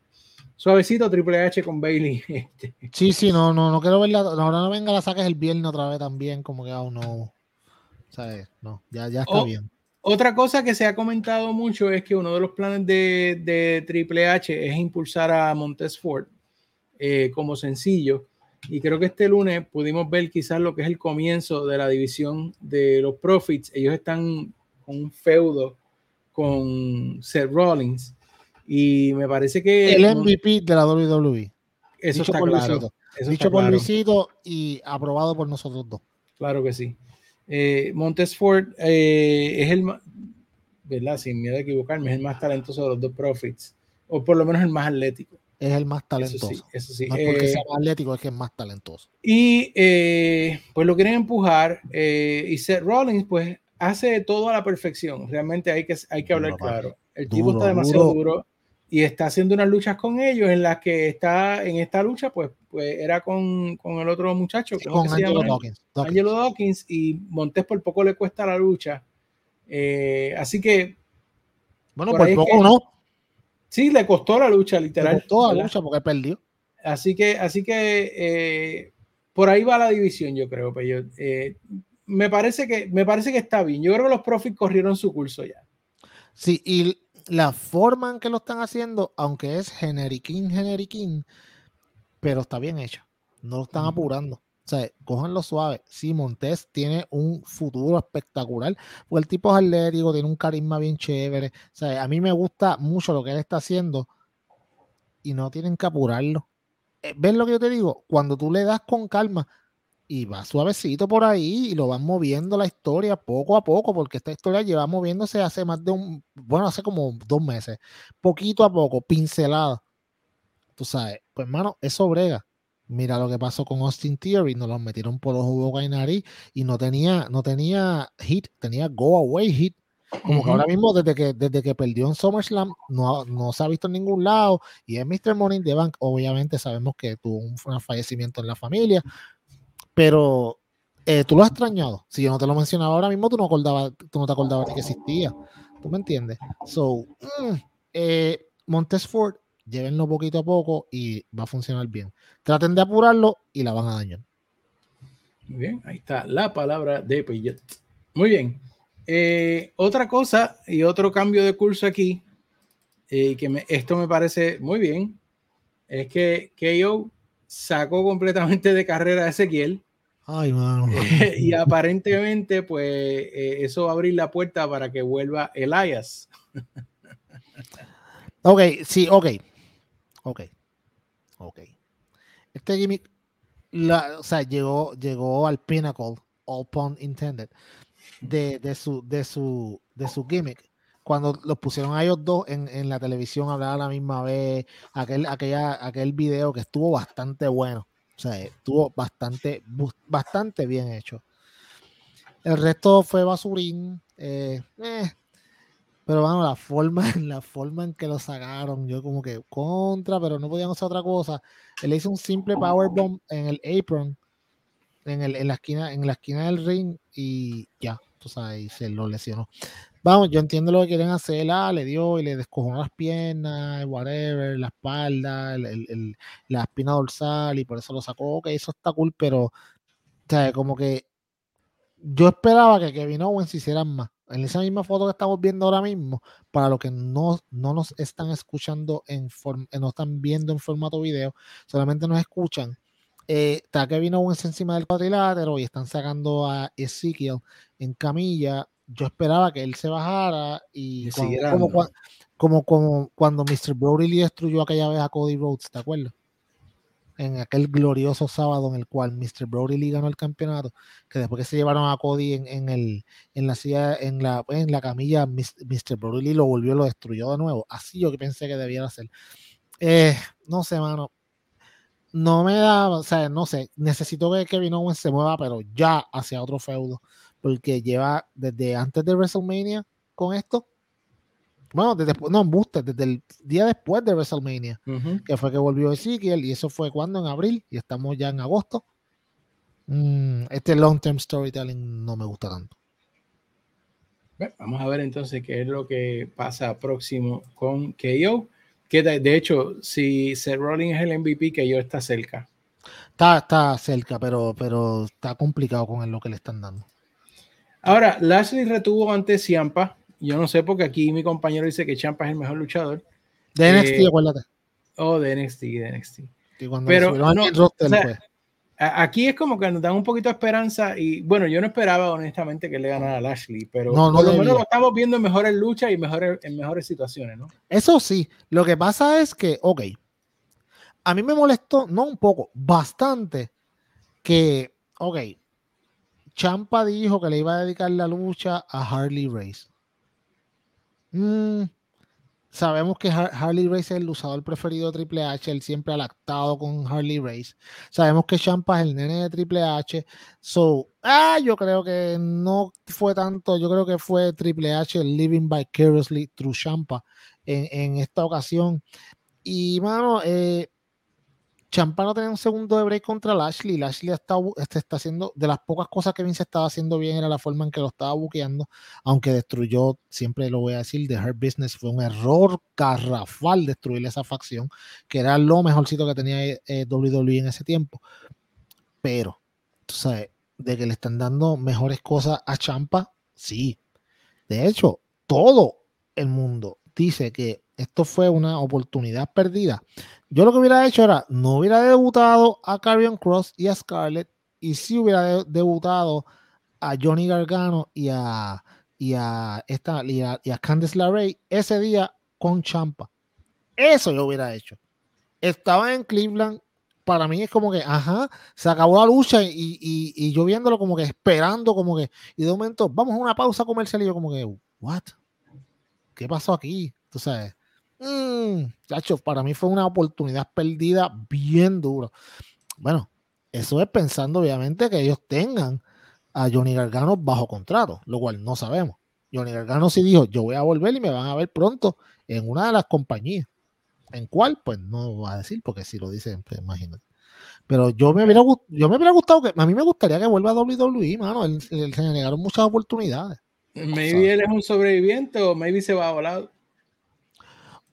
suavecito Triple H con Bailey. Este. Sí, sí, no, no, no quiero verla. Ahora no venga, la saques el viernes otra vez también, como que aún no. ¿Sabes? No, ya, ya está bien. Otra cosa que se ha comentado mucho es que uno de los planes de, Triple H es impulsar a Montez Ford eh, como sencillo. Y creo que este lunes pudimos ver quizás lo que es el comienzo de la división de los Profits. Ellos están con un feudo con Seth Rollins. Y me parece que... El MVP de la WWE. Eso está claro. Dicho por Luisito y aprobado por nosotros dos. Claro que sí. Eh, Montesford eh, es el más, ¿verdad? Sin miedo a equivocarme, es el más talentoso de los dos Profits. O por lo menos el más atlético. Es el más talentoso. Eso sí, eso sí. No porque eh, sea más atlético, es que es más talentoso. Y eh, pues lo quieren empujar. y Seth Rollins, pues hace todo a la perfección. Realmente hay que, hay que hablar claro. El tipo está demasiado duro y está haciendo unas luchas con ellos en las que está en esta lucha, pues, pues era con, con el otro muchacho, que con Angelo Dawkins, Angelo Dawkins, y Montes por poco le cuesta la lucha. Eh, así que. Bueno, por, poco no. Sí, le costó la lucha, literal. Le costó la lucha porque perdió. Así que, así que eh, por ahí va la división, yo creo. Pero yo, eh, me, parece que, me parece que está bien. Yo creo que los profits corrieron su curso ya. Sí, y la forma en que lo están haciendo, aunque es generiquín, generiquín, pero está bien hecho. No lo están apurando. O sea, lo suave. Sí, Montes tiene un futuro espectacular. Porque el tipo es atlético, tiene un carisma bien chévere. O sea, a mí me gusta mucho lo que él está haciendo. Y no tienen que apurarlo. Eh, ¿Ves lo que yo te digo? Cuando tú le das con calma, y va suavecito por ahí y lo van moviendo la historia poco a poco, porque esta historia lleva moviéndose hace más de un, bueno, hace como dos meses, poquito a poco, pincelada. Tú sabes, pues hermano, eso brega. Mira lo que pasó con Austin Theory, nos lo metieron por los jugos y y no tenía, no tenía hit, tenía go away hit. Como que ahora mismo, desde que, desde que perdió en SummerSlam, no, no se ha visto en ningún lado. Y es Mr. Morning the Bank, obviamente sabemos que tuvo un fallecimiento en la familia, pero eh, tú lo has extrañado. Si yo no te lo mencionaba ahora mismo, tú no, acordabas, tú no te acordabas de que existía. ¿Tú me entiendes? So, mm, eh, Montesford, llévenlo poquito a poco y va a funcionar bien. Traten de apurarlo y la van a dañar. Muy bien, ahí está la palabra de Payet. Muy bien. Eh, otra cosa y otro cambio de curso aquí, que esto me parece muy bien, es que KO sacó completamente de carrera a Ezequiel Ay, y aparentemente, pues eh, eso va a abrir la puerta para que vuelva Elias. ok, sí, ok. Ok. Ok. Este gimmick, o sea, llegó, llegó al pinnacle, all pun intended, de, de, su, de, su, de su gimmick. Cuando los pusieron a ellos dos en, en la televisión, hablar a la misma vez, aquel, aquella, aquel video que estuvo bastante bueno o sea, estuvo bastante, bastante bien hecho. El resto fue basurín. Eh, eh, pero bueno, la forma, la forma en que lo sacaron, yo como que contra, pero no podían hacer otra cosa. Él hizo un simple powerbomb en el apron, en, el, en, la esquina, en la esquina del ring, y ya, tú sabes, y se lo lesionó. Vamos, yo entiendo lo que quieren hacer. Ah, le dio y le descojonó las piernas, whatever, la espalda, la espina dorsal y por eso lo sacó. Ok, eso está cool, pero, o sea, como que yo esperaba que Kevin Owens hicieran más. En esa misma foto que estamos viendo ahora mismo, para los que no, no nos están escuchando, en eh, no están viendo en formato video, solamente nos escuchan. Eh, está Kevin Owens encima del cuadrilátero y están sacando a Ezekiel en camilla yo esperaba que él se bajara y como, como, como, cuando Mr. Brody destruyó aquella vez a Cody Rhodes, ¿te acuerdas? En aquel glorioso sábado en el cual Mr. Brody Lee ganó el campeonato, que después que se llevaron a Cody en, en el, en la silla, en la, en la camilla, Mr. Brody Lee lo volvió, lo destruyó de nuevo. Así yo que pensé que debiera ser. Eh, no sé, mano. No me da, o sea, no sé, necesito que Kevin Owens se mueva, pero ya hacia otro feudo porque lleva desde antes de WrestleMania con esto. Bueno, desde, no, Booster, desde el día después de WrestleMania, que fue que volvió Ezekiel, y eso fue cuando en abril, y estamos ya en agosto. Mm, este long term storytelling no me gusta tanto. vamos a ver entonces qué es lo que pasa próximo con KO. Que de, hecho, si Seth Rollins es el MVP, KO está cerca. Está, está cerca, pero, pero está complicado con lo que le están dando. Ahora, Lashley retuvo ante Ciampa. Yo no sé porque aquí mi compañero dice que Ciampa es el mejor luchador. De NXT, eh, acuérdate. Oh, de NXT, de NXT. Pero no, aquí es como que nos dan un poquito de esperanza y bueno, yo no esperaba honestamente que le ganara a Lashley, pero por lo menos lo estamos viendo en mejores luchas y mejores, en mejores situaciones, ¿no? Eso sí, lo que pasa es que, ok, a mí me molestó, no un poco, bastante, que, ok, Champa dijo que le iba a dedicar la lucha a Harley Race. Mm, sabemos que Harley Race es el usador preferido de Triple H, él siempre ha lactado con Harley Race. Sabemos que Champa es el nene de Triple H. So, ah, yo creo que no fue tanto, yo creo que fue Triple H living vicariously through Champa en, en esta ocasión. Y, mano, eh, Champa no tenía un segundo de break contra Lashley. Lashley está, este, está haciendo, de las pocas cosas que Vince estaba haciendo bien era la forma en que lo estaba buqueando, aunque destruyó, siempre lo voy a decir, de Her Business fue un error carrafal destruirle esa facción, que era lo mejorcito que tenía eh, WWE en ese tiempo. Pero, tú sabes, de que le están dando mejores cosas a Champa, sí. De hecho, todo el mundo dice que esto fue una oportunidad perdida. Yo lo que hubiera hecho era, no hubiera debutado a Carrion Cross y a Scarlett, y sí hubiera debutado a Johnny Gargano y a, y a, esta, y a, Candice LeRae ese día con Champa. Eso yo hubiera hecho. Estaba en Cleveland, para mí es como que, ajá, se acabó la lucha y, y, yo viéndolo como que esperando, como que, y de momento, vamos a una pausa comercial y yo como que, what? ¿Qué pasó aquí? Tú sabes, mmm, para mí fue una oportunidad perdida bien duro. Bueno, eso es pensando obviamente que ellos tengan a Johnny Gargano bajo contrato, lo cual no sabemos. Johnny Gargano sí dijo, yo voy a volver y me van a ver pronto en una de las compañías. ¿En cuál? Pues no va a decir, porque si lo dice, pues imagínate. Pero yo me hubiera, yo me hubiera gustado que, a mí me gustaría que vuelva a WWE, mano. Él, se le negaron muchas oportunidades. Maybe él es un sobreviviente o maybe se va a volar.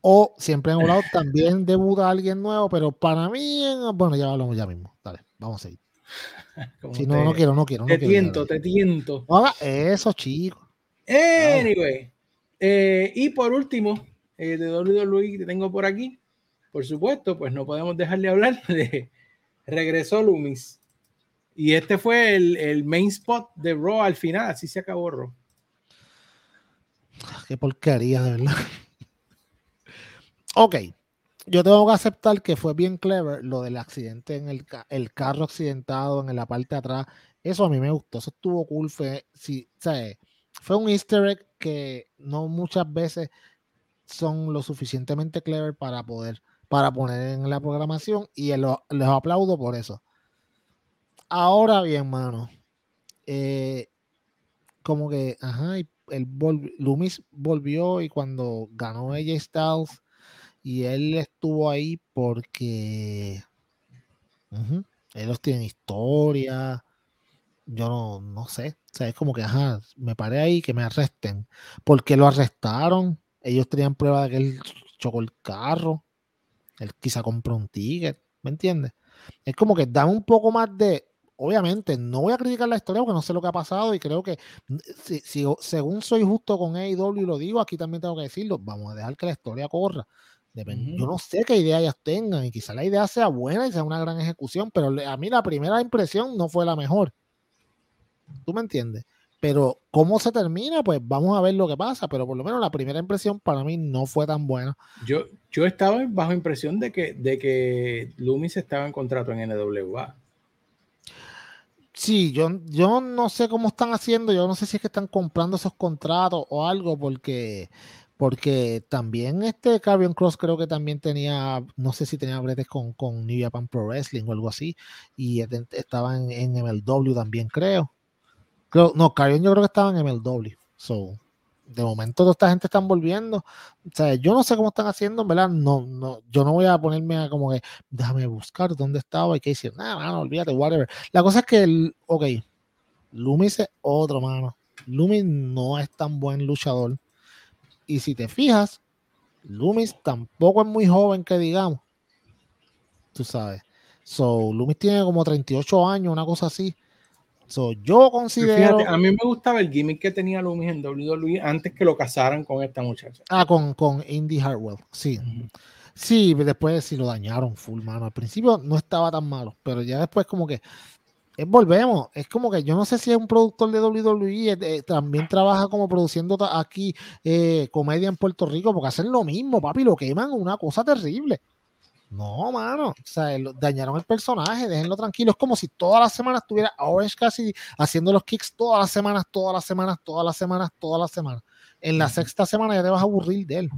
O siempre han hablado también debuta alguien nuevo, pero para mí, bueno, ya hablamos ya mismo. Dale, vamos a seguir. Si no, no quiero, no quiero. te tiento, te tiento. eso, chico. Anyway. Eh, y por último, eh, de WWE que tengo por aquí, por supuesto, pues no podemos dejar de hablar de regresó Lumis. Y este fue el, el, main spot de Raw al final, así se acabó Raw. Qué porquería, de verdad ok, yo tengo que aceptar que fue bien clever lo del accidente en el, el carro accidentado en la parte de atrás. Eso a mí me gustó, eso estuvo cool. Fue, sí, fue un easter egg que no muchas veces son lo suficientemente clever para poder para poner en la programación y les aplaudo por eso. Ahora bien, mano, eh, como que, ajá, el Loomis volvió y cuando ganó AJ Styles y él estuvo ahí porque ellos tienen historia. Yo no, no sé. O sea, es como que, ajá, me paré ahí que me arresten. porque lo arrestaron? Ellos tenían prueba de que él chocó el carro. Él quizá compró un ticket. ¿Me entiendes? Es como que da un poco más de. Obviamente, no voy a criticar la historia porque no sé lo que ha pasado y creo que si, si según soy justo con AEW y lo digo, aquí también tengo que decirlo, vamos a dejar que la historia corra. Yo no sé qué idea ellas tengan y quizá la idea sea buena y sea una gran ejecución, pero a mí la primera impresión no fue la mejor. ¿Tú me entiendes? Pero cómo se termina, pues vamos a ver lo que pasa, pero por lo menos la primera impresión para mí no fue tan buena. Yo, yo estaba bajo impresión de que, de que Loomis estaba en contrato en NWA. Sí, yo, yo no sé cómo están haciendo, yo no sé si es que están comprando esos contratos o algo, porque porque también este Carrion Cross creo que también tenía, no sé si tenía bretes con, con New Japan Pro Wrestling o algo así, y estaba en, MLW también, creo. creo no, Carrion yo creo que estaba en MLW. So, de momento toda esta gente están volviendo. O sea, yo no sé cómo están haciendo, ¿verdad? No, no, yo no voy a ponerme a como que, déjame buscar dónde estaba y qué decir, nada, no, olvídate, whatever. La cosa es que, el, ok, Loomis es otro, mano. Loomis no es tan buen luchador y si te fijas, Loomis tampoco es muy joven que digamos. Tú sabes. So, Loomis tiene como 38 años, una cosa así. So, yo considero. a mí me gustaba el gimmick que tenía Loomis en WWE antes que lo casaran con esta muchacha. Ah, con, con Indy Hartwell, sí. Sí, después sí lo dañaron full, mano. Al principio no estaba tan malo, pero ya después como que es, volvemos. Es como que yo no sé si es un productor de WWE, eh, también trabaja como produciendo aquí eh, comedia en Puerto Rico, porque hacen lo mismo, papi, lo queman, una cosa terrible. No, mano. O sea, dañaron el personaje, déjenlo tranquilo. Es como si todas las semanas estuviera Orange casi haciendo los kicks todas las semanas, todas las semanas, todas las semanas, todas las semanas. En la sexta semana ya te vas a aburrir de él.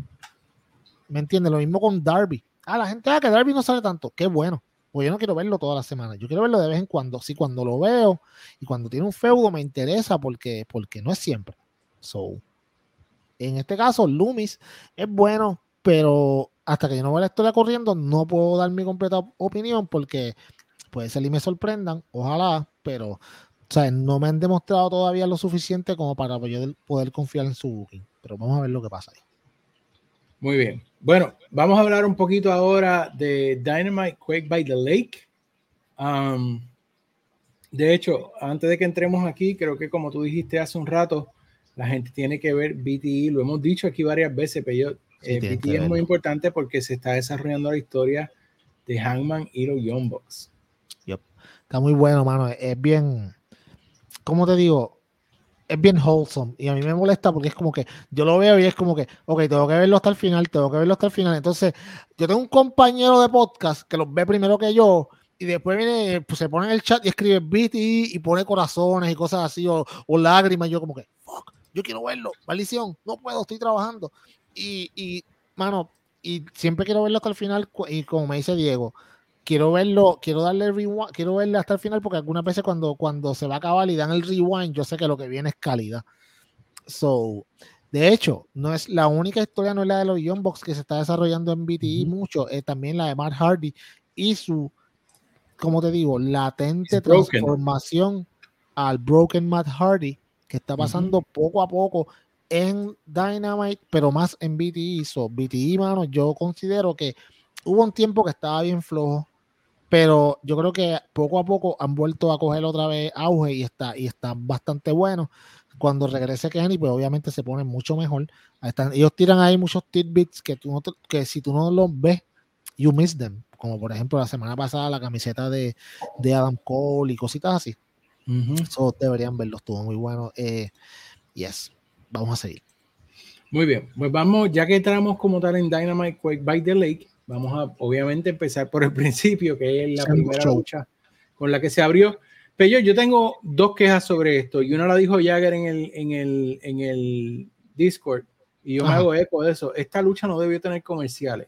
¿Me entiendes? Lo mismo con Darby. Ah, la gente, ah, que Darby no sale tanto. Qué bueno. Pues yo no quiero verlo todas las semanas. Yo quiero verlo de vez en cuando. Sí, cuando lo veo y cuando tiene un feudo me interesa porque, porque no es siempre. So, en este caso, Loomis es bueno, pero hasta que yo no vea la historia corriendo, no puedo dar mi completa opinión porque puede ser y me sorprendan, ojalá, pero o no me han demostrado todavía lo suficiente como para yo poder confiar en su booking. Pero vamos a ver lo que pasa ahí. Muy bien. Bueno, vamos a hablar un poquito ahora de Dynamite Quake by the Lake. Um, de hecho, antes de que entremos aquí, creo que como tú dijiste hace un rato, la gente tiene que ver BTE. Lo hemos dicho aquí varias veces, pero yo eh, es muy importante porque se está desarrollando la historia de Hangman y los Young Bucks. Está muy bueno, mano. Es bien, ¿cómo te digo? Es bien wholesome y a mí me molesta porque es como que yo lo veo y es como que, ok, tengo que verlo hasta el final, tengo que verlo hasta el final. Entonces, yo tengo un compañero de podcast que los ve primero que yo y después viene, pues se pone en el chat y escribe BT y pone corazones y cosas así o, o lágrimas. Y yo como que, fuck, yo quiero verlo, maldición, no puedo, estoy trabajando. Y, y, mano, y siempre quiero verlo hasta el final, y como me dice Diego, quiero verlo, quiero darle rewind, quiero verlo hasta el final, porque algunas veces cuando, cuando se va a acabar y dan el rewind, yo sé que lo que viene es calidad. So, de hecho, no es la única historia, no es la de los Young Box que se está desarrollando en BTE mucho, es también la de Matt Hardy y su, como te digo, latente transformación al Broken Matt Hardy que está pasando poco a poco en Dynamite, pero más en BTE. So, BTE, mano, yo considero que hubo un tiempo que estaba bien flojo, pero yo creo que poco a poco han vuelto a coger otra vez auge y está, y está bastante bueno. Cuando regrese Kenny, pues obviamente se pone mucho mejor. están, ellos tiran ahí muchos tidbits que, tú que si tú no los ves, you miss them. Como por ejemplo la semana pasada la camiseta de, de Adam Cole y cositas así. Eso deberían verlo, estuvo muy bueno. Eh, yes vamos a seguir. Muy bien, pues vamos, ya que entramos como tal en Dynamite Quake by the Lake, vamos a obviamente empezar por el principio, que es la primera lucha con la que se abrió. Pero yo, tengo dos quejas sobre esto, y una la dijo Jagger en el, en el, en el Discord, y yo me hago eco de eso. Esta lucha no debió tener comerciales.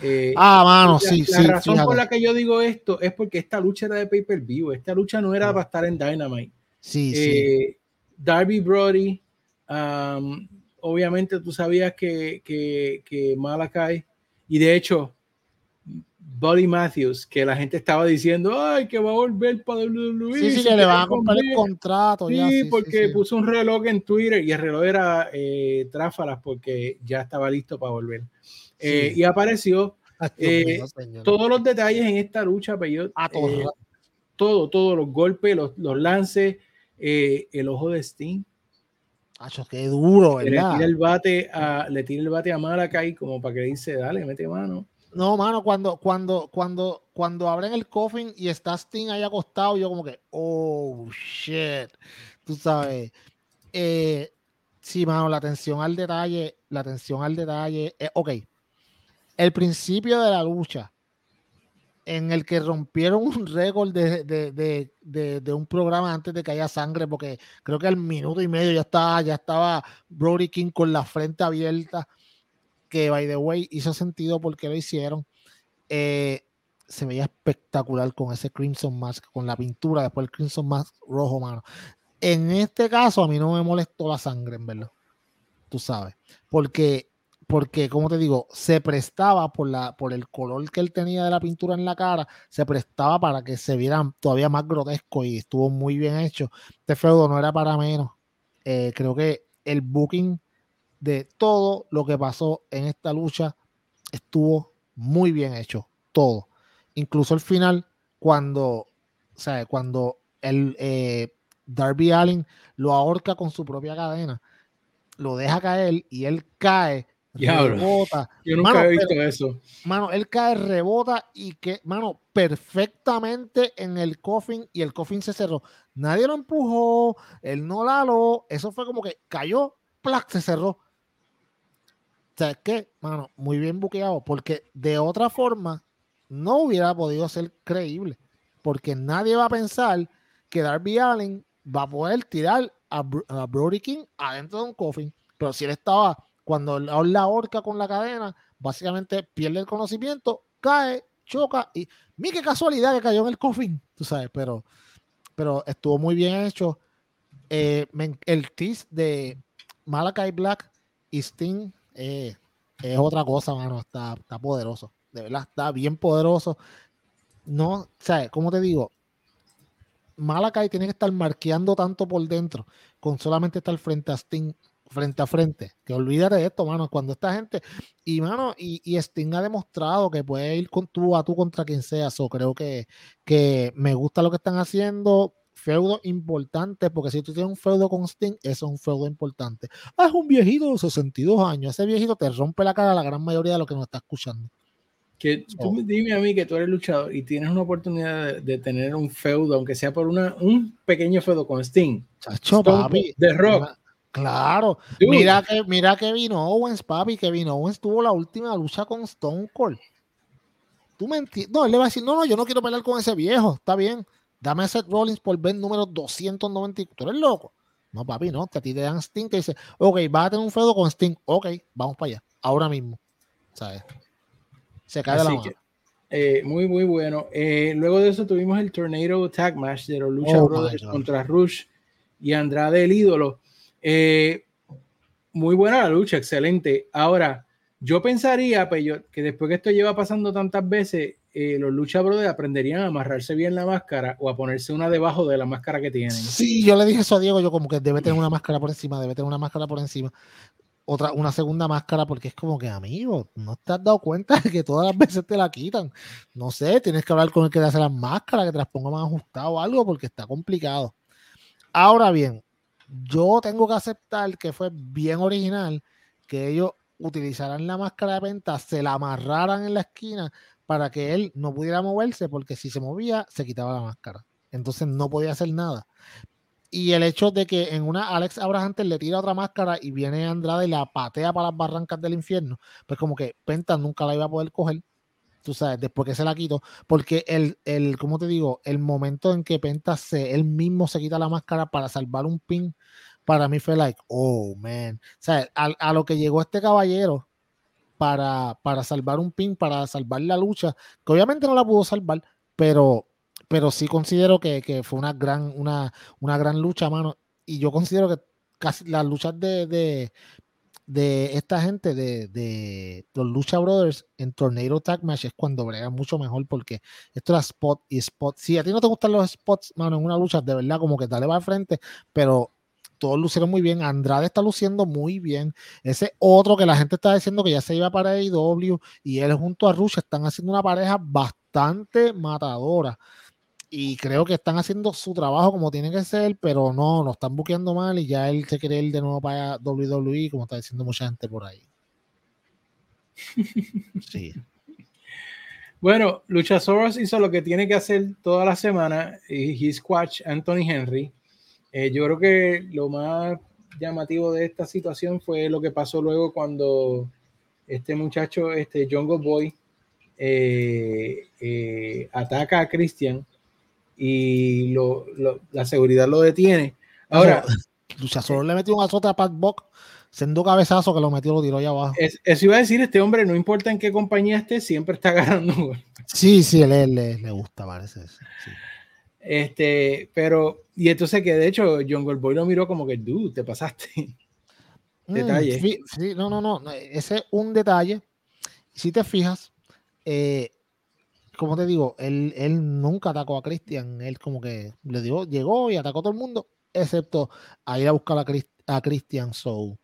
Eh, ah, mano, sí, sí. La razón por la que yo digo esto es porque esta lucha era de pay per view. Esta lucha no era para estar en Dynamite. Sí, eh, Darby Brody obviamente tú sabías que, que, que Malakai, y de hecho, Buddy Matthews, que la gente estaba diciendo, ay, que va a volver para WWE. Sí, sí, que le van a comprar el contrato. Sí, porque puso un reloj en Twitter y el reloj era eh, tráfalas porque ya estaba listo para volver. Eh, y apareció eh, todos los detalles en esta lucha, pero eh, todo, todos los golpes, los, los lances, el ojo de Sting Qué duro, ¿verdad? Le tira el bate a, le tira el bate a Malakai como para que dice, dale, mete mano. No, mano, cuando, cuando, cuando, cuando abren el coffin y está Sting ahí acostado, yo como que, oh, shit. Tú sabes. Eh, sí, mano, la atención al detalle, la atención al detalle. Eh, ok. El principio de la lucha en el que rompieron un récord de, un programa antes de que haya sangre, porque creo que al minuto y medio ya estaba, ya estaba Brody King con la frente abierta, que by the way hizo sentido porque lo hicieron. Eh, se veía espectacular con ese Crimson Mask, con la pintura, después el Crimson Mask rojo, mano. En este caso, a mí no me molestó la sangre, en verdad. Tú sabes, porque porque, como te digo, se prestaba por, la, por el color que él tenía de la pintura en la cara, se prestaba para que se viera todavía más grotesco y estuvo muy bien hecho. Este feudo no era para menos. Eh, creo que el booking de todo lo que pasó en esta lucha estuvo muy bien hecho, todo. Incluso el final, cuando, sea, cuando el eh, Darby Allen lo ahorca con su propia cadena, lo deja caer y él cae rebota. Yo nunca he visto eso. Mano, él cae, rebota y que, mano, perfectamente en el coffin y el coffin se cerró. Nadie lo empujó, él no la lo, eso fue como que cayó, plac, se cerró. ¿Sabes qué? Mano, muy bien buqueado, porque de otra forma no hubiera podido ser creíble, porque nadie va a pensar que Darby Allen va a poder tirar a, Brody King adentro de un coffin, pero si él estaba, cuando la horca con la cadena, básicamente pierde el conocimiento, cae, choca y, mi qué casualidad que cayó en el coffin, tú sabes, pero, pero estuvo muy bien hecho. Eh, el tease de Malachi Black y Sting eh, es otra cosa, mano. Está, está poderoso. De verdad, está bien poderoso. No, ¿sabes? Como te digo, Malakai tiene que estar marqueando tanto por dentro con solamente estar frente a Sting, frente a frente. Que olvídate de esto, mano. Cuando esta gente. Y, mano, y, y Sting ha demostrado que puede ir con tú a tú contra quien sea. So, creo que, que me gusta lo que están haciendo feudo importante, porque si tú tienes un feudo con Sting, eso es un feudo importante. Ah, es un viejito de 62 años, ese viejito te rompe la cara a la gran mayoría de los que nos está escuchando. Que tú dime a mí que tú eres luchador y tienes una oportunidad de, tener un feudo, aunque sea por una, un pequeño feudo con Sting. Chacho, papi. De rock. Claro, mira que, mira que vino Owens, papi, que vino Owens tuvo la última lucha con Stone Cold. Tú me entiendes. No, él le va a decir, no, no, yo no quiero pelear con ese viejo, está bien. Dame a Seth Rollins por ver número 290. ¿Tú eres loco? No, papi, no. Que a ti te dan Sting que dice, ok, vas a tener un feudo con Sting. Ok, vamos para allá. Ahora mismo. ¿Sabes? Se cae de la mano. Eh, muy, muy bueno. Eh, luego de eso tuvimos el Tornado Tag Match de los Lucha oh Brothers contra Rush y Andrade el ídolo. Eh, muy buena la lucha, excelente. Ahora, yo pensaría que después que esto lleva pasando tantas veces, eh, los lucha brothers aprenderían a amarrarse bien la máscara o a ponerse una debajo de la máscara que tienen. Sí, yo le dije eso a Diego, yo como que debe tener una máscara por encima, debe tener una máscara por encima. Otra, una segunda máscara, porque es como que, amigo, no te has dado cuenta de que todas las veces te la quitan. No sé, tienes que hablar con el que te hace las máscaras, que te las ponga más ajustado o algo, porque está complicado. Ahora bien, yo tengo que aceptar que fue bien original que ellos utilizaran la máscara de venta, se la amarraran en la esquina para que él no pudiera moverse, porque si se movía, se quitaba la máscara. Entonces no podía hacer nada. Y el hecho de que en una Alex Abraham le tira otra máscara y viene Andrade y la patea para las barrancas del infierno, pues como que Penta nunca la iba a poder coger, tú sabes, después que se la quitó, porque el, el ¿cómo te digo? El momento en que Penta se, él mismo se quita la máscara para salvar un pin, para mí fue like, oh, man. O sea, a, a lo que llegó este caballero, para, para salvar un pin, para salvar la lucha, que obviamente no la pudo salvar, pero, pero sí considero que, que fue una gran, una, una gran lucha, mano. Y yo considero que casi las luchas de, de esta gente, de, de, los Lucha Brothers en Tornado Tag Match es cuando bregan mucho mejor porque esto era spot y spot. Si a ti no te gustan los spots, mano, en una lucha, de verdad, como que dale va al frente, pero todos lucieron muy bien. Andrade está luciendo muy bien. Ese otro que la gente está diciendo que ya se iba para AEW y él junto a Rush están haciendo una pareja bastante matadora. Y creo que están haciendo su trabajo como tiene que ser, pero no, lo están buqueando mal y ya él se quiere ir de nuevo para WWE, como está diciendo mucha gente por ahí. Sí. Bueno, Luchasaurus hizo lo que tiene que hacer toda la semana y he squash Anthony Henry eh, yo creo que lo más llamativo de esta situación fue lo que pasó luego cuando este muchacho, este Jungle Boy, eh, eh, ataca a Christian y la seguridad lo detiene. Ahora, solo le metió un azote a Pat Buck, siendo cabezazo que lo metió, lo tiró allá abajo. eso iba a decir, este hombre, no importa en qué compañía esté, siempre está ganando. Sí, sí, le, le, le gusta, parece. Sí. Este, pero, y entonces que de hecho John Goldboy lo miró como que, dude, te pasaste. Mm, detalle. Sí, no, no, no, ese es un detalle. Si te fijas, eh, como te digo, él, él nunca atacó a Christian, él como que le dio, llegó y atacó a todo el mundo, excepto a ir a buscar a, a Christian. So,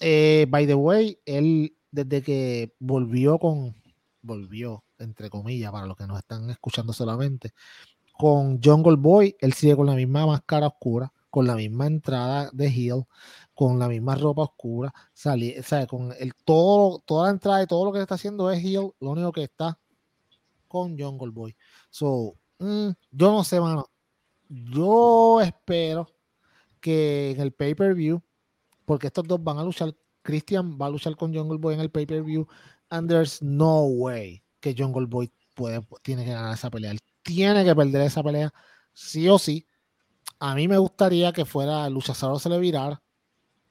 eh, by the way, él desde que volvió con, volvió, entre comillas, para los que nos están escuchando solamente, con Jungle Boy, él sigue con la misma máscara oscura, con la misma entrada de Hill, con la misma ropa oscura, salí, o sea, con el todo, toda la entrada y todo lo que está haciendo es Hill, lo único que está con Jungle Boy. So, mm, yo no sé, mano. Yo espero que en el pay-per-view, porque estos dos van a luchar, Christian va a luchar con Jungle Boy en el pay-per-view, and there's no way que Jungle Boy puede, tiene que ganar esa pelea. Tiene que perder esa pelea, sí o sí. A mí me gustaría que fuera Luchazaro se le virara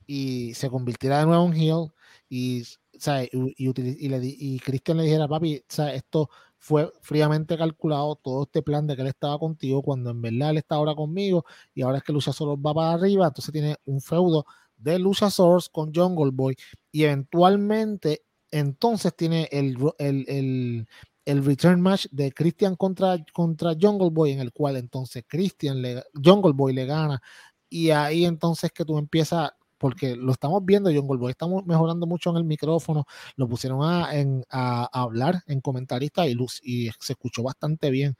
y se convirtiera de nuevo en heel y, y, y, le, y Christian le dijera, papi, esto fue fríamente calculado, todo este plan de que él estaba contigo cuando en verdad él está ahora conmigo y ahora es que Luchasaurus va para arriba, entonces tiene un feudo de Luchasaurus con Jungle Boy y eventualmente entonces tiene el, el, el, return match de Christian contra, contra Jungle Boy en el cual entonces Christian le, Jungle Boy le gana y ahí entonces que tú empiezas porque lo estamos viendo, John Goldberg estamos mejorando mucho en el micrófono, lo pusieron a, hablar en comentarista y, luz, y se escuchó bastante bien.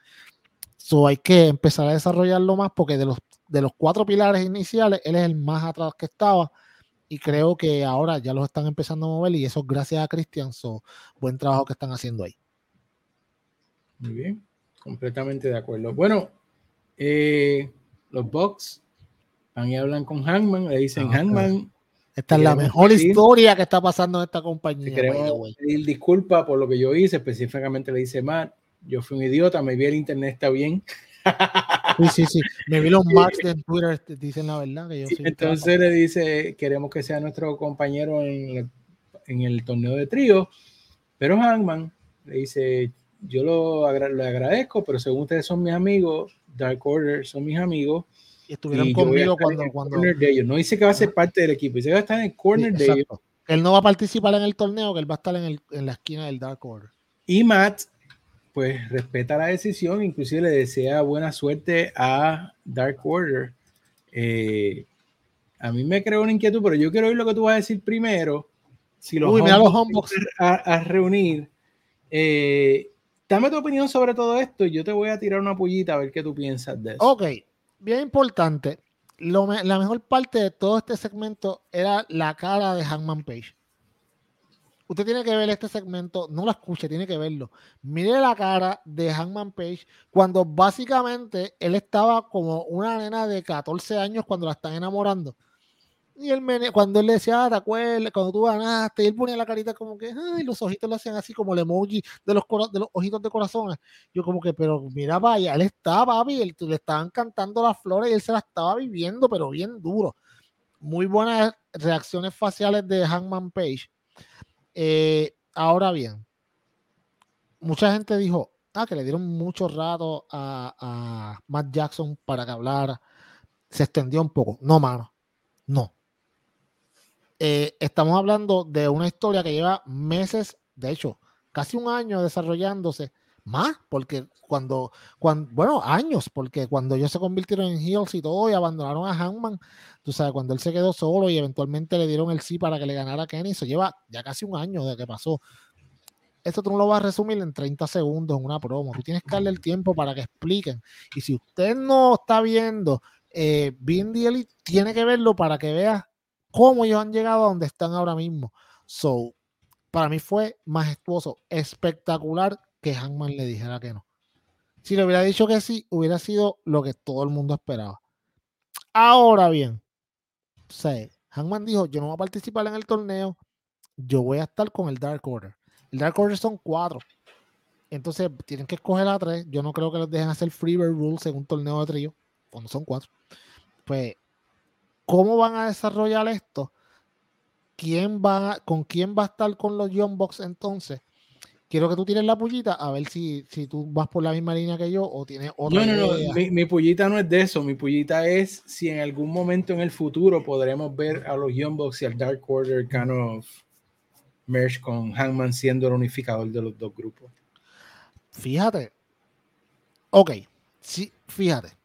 So hay que empezar a desarrollarlo más porque de los, de los cuatro pilares iniciales, él es el más atrás que estaba y creo que ahora ya los están empezando a mover y eso gracias a Christian, so, buen trabajo que están haciendo ahí. Muy bien, completamente de acuerdo. Bueno, eh, los Bucks van y hablan con Hangman, le dicen ah, Hangman. Esta es la mejor historia que está pasando en esta compañía. Queremos pedir disculpas por lo que yo hice, específicamente le dice Matt, yo fui un idiota, me vi el internet está bien. Sí, sí, sí. Me vi los marks de Twitter, dicen la verdad. Que yo entonces le dice, queremos que sea nuestro compañero en el, en el torneo de trío, pero Hangman le dice, yo lo le agradezco, pero según ustedes son mis amigos, Dark Order son mis amigos, y estuvieron conmigo cuando, cuando... No dice que va a ser parte del equipo, dice que va a estar en el corner de ellos. Él no va a participar en el torneo, que él va a estar en, el, en la esquina del Dark Order. Y Matt, pues respeta la decisión, inclusive le desea buena suerte a Dark Order. Eh, a mí me creó una inquietud, pero yo quiero oír lo que tú vas a decir primero. Si los, Uy, homebox. A, a, reunir. Eh, dame tu opinión sobre todo esto y yo te voy a tirar una pullita a ver qué tú piensas de eso. Ok, bien importante, la mejor parte de todo este segmento era la cara de Hangman Page. Usted tiene que ver este segmento, no lo escuche, tiene que verlo. Mire la cara de Hangman Page cuando básicamente él estaba como una nena de 14 años cuando la están enamorando y él cuando él le decía, ah, te acuerdas, cuando tú ganaste, y él ponía la carita como que, ay, los ojitos lo hacían así como el emoji de los, de los ojitos de corazón. Yo como que, pero mira, vaya, él estaba, papi, le estaban cantando las flores y él se la estaba viviendo, pero bien duro. Muy buenas reacciones faciales de Hangman Page. Eh, ahora bien, mucha gente dijo, ah, que le dieron mucho rato a Matt Jackson para que hablara. Se extendió un poco. No, mano. No eh, estamos hablando de una historia que lleva meses, de hecho, casi un año desarrollándose, más, porque cuando, cuando bueno, años, porque cuando ellos se convirtieron en heels y todo y abandonaron a Hangman, tú sabes, cuando él se quedó solo y eventualmente le dieron el sí para que le ganara a Kenny, eso lleva ya casi un año de que pasó. Esto tú no lo vas a resumir en 30 segundos en una promo. Tú tienes que darle el tiempo para que expliquen. Y si usted no está viendo eh, tiene que verlo para que vea cómo ellos han llegado a donde están ahora mismo. So, para mí fue majestuoso, espectacular que Hangman le dijera que no. Si le hubiera dicho que sí, hubiera sido lo que todo el mundo esperaba. Ahora bien, sé, Hangman dijo, yo no voy a participar en el torneo, yo voy a estar con el Dark Order. El Dark Order son cuatro. Entonces tienen que escoger a tres. Yo no creo que los dejen hacer Freebird Rules en un torneo de trío, cuando son cuatro. Pues ¿Cómo van a desarrollar esto? ¿Quién va, ¿Con quién va a estar con los Young Box entonces? Quiero que tú tires la pullita a ver si, si tú vas por la misma línea que yo o tienes otra. No, no, no. Mi, mi, pullita no es de eso. Mi pullita es si en algún momento en el futuro podremos ver a los Young Box y al Dark Order kind of merge con Hangman siendo el unificador de los dos grupos. Fíjate. Ok. Sí, fíjate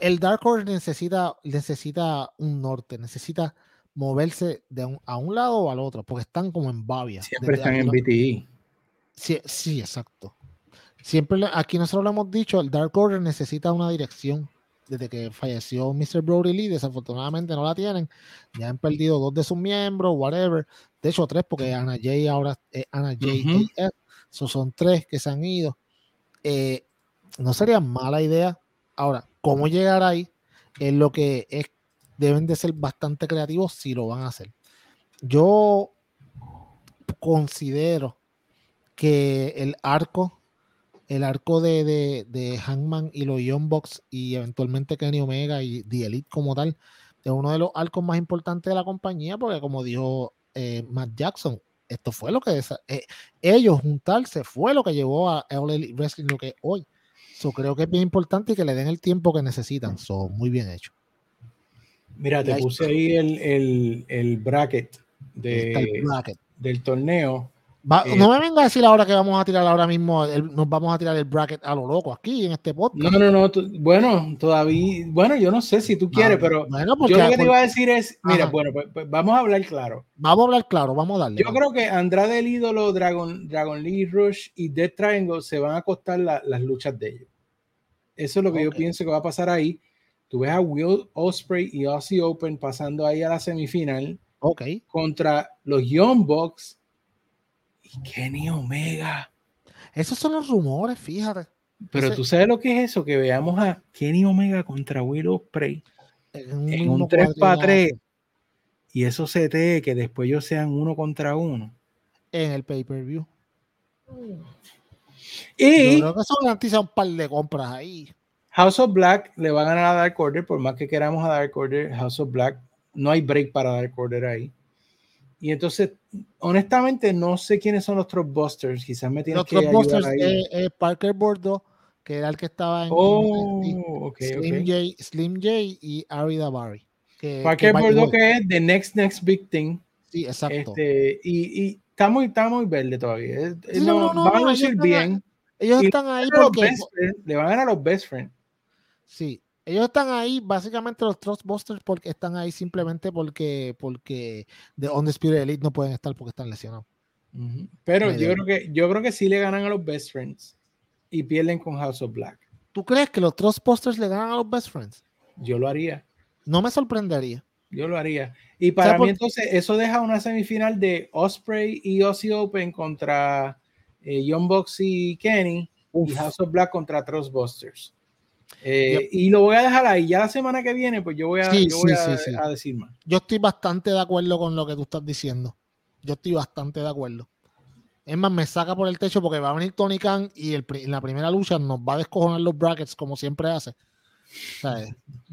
el Dark Horse necesita, necesita un norte, necesita moverse de a un lado o al otro, porque están como en babia. Siempre están en BTE. Sí, sí, exacto. Siempre aquí nosotros lo hemos dicho, el Dark Order necesita una dirección. desde que falleció Mr. Brody Lee, desafortunadamente no la tienen. Ya han perdido dos de sus miembros, whatever. De hecho, tres, porque Ana J ahora es Ana J. son tres que se han ido. Eh, no sería mala idea. Ahora, ¿cómo llegar ahí? Es lo que es, deben de ser bastante creativos si lo van a hacer. Yo considero que el arco, el arco de, de, de Hangman y los Young Bucks y eventualmente Kenny Omega y The Elite como tal, es uno de los arcos más importantes de la compañía, porque como dijo eh, Matt Jackson, esto fue lo que eh, ellos juntarse fue lo que llevó a All Wrestling lo que hoy. So, creo que es bien importante y que le den el tiempo que necesitan. Son muy bien hecho. Mira, te puse ahí el, el, el bracket, de, el bracket del torneo eh, no me venga a decir ahora que vamos a tirar ahora mismo, nos vamos a tirar el bracket a lo loco aquí en este podcast. No, no, no, bueno, todavía, bueno, yo no sé si tú quieres, pero yo lo que te iba a decir es, mira, bueno, pues, pues, vamos a hablar claro. Vamos a hablar claro, vamos a darle. Yo creo que Andrade el ídolo, Dragon, Dragon Lee Rush y Death Triangle se van a costar las luchas de ellos. Eso es lo que yo pienso que va a pasar ahí. Tú ves a Will Osprey y Aussie Open pasando ahí a la semifinal. Ok. Contra los Young Bucks Kenny Omega. Esos son los rumores, fíjate. Pero tú sabes lo que es eso, que veamos a Kenny Omega contra Will Ospreay en un, 3 para 3 y eso se te que después ellos sean uno contra uno. En el pay-per-view. Y Yo creo que eso garantiza un par de compras ahí. House of Black le va a ganar a Dark Order, por más que queramos a Dark Order, House of Black, no hay break para Dark Order ahí. Y entonces, honestamente, no sé quiénes son los Trustbusters. Quizás me tienes que ayudar ahí. Es, Parker Bordo, que era el que estaba en, oh, Slim, J, Slim J y Ari Davari. Parker Bordo que es The Next Next Big Thing. Sí, exacto. Este, y, y está, muy, está muy verde todavía. no, no, van a lucir bien. Ellos están ahí porque... le van a dar a los best friends. Sí, ellos están ahí, básicamente los Trustbusters, porque están ahí simplemente porque, porque The Undisputed Elite no pueden estar porque están lesionados. Pero yo creo, que, yo creo que sí le ganan a los Best Friends y pierden con House of Black. ¿Tú crees que los Trustbusters le ganan a los Best Friends? Yo lo haría. No me sorprendería. Yo lo haría. Y para mí, entonces, eso deja una semifinal de Osprey y Aussie Open contra eh, Young Bucks y Kenny y House of Black contra Trustbusters. Eh, y lo voy a dejar ahí. Ya la semana que viene, pues yo voy, a, decir más. Yo estoy bastante de acuerdo con lo que tú estás diciendo. Yo estoy bastante de acuerdo. Es más, me saca por el techo porque va a venir Tony Khan y en la primera lucha nos va a descojonar los brackets como siempre hace.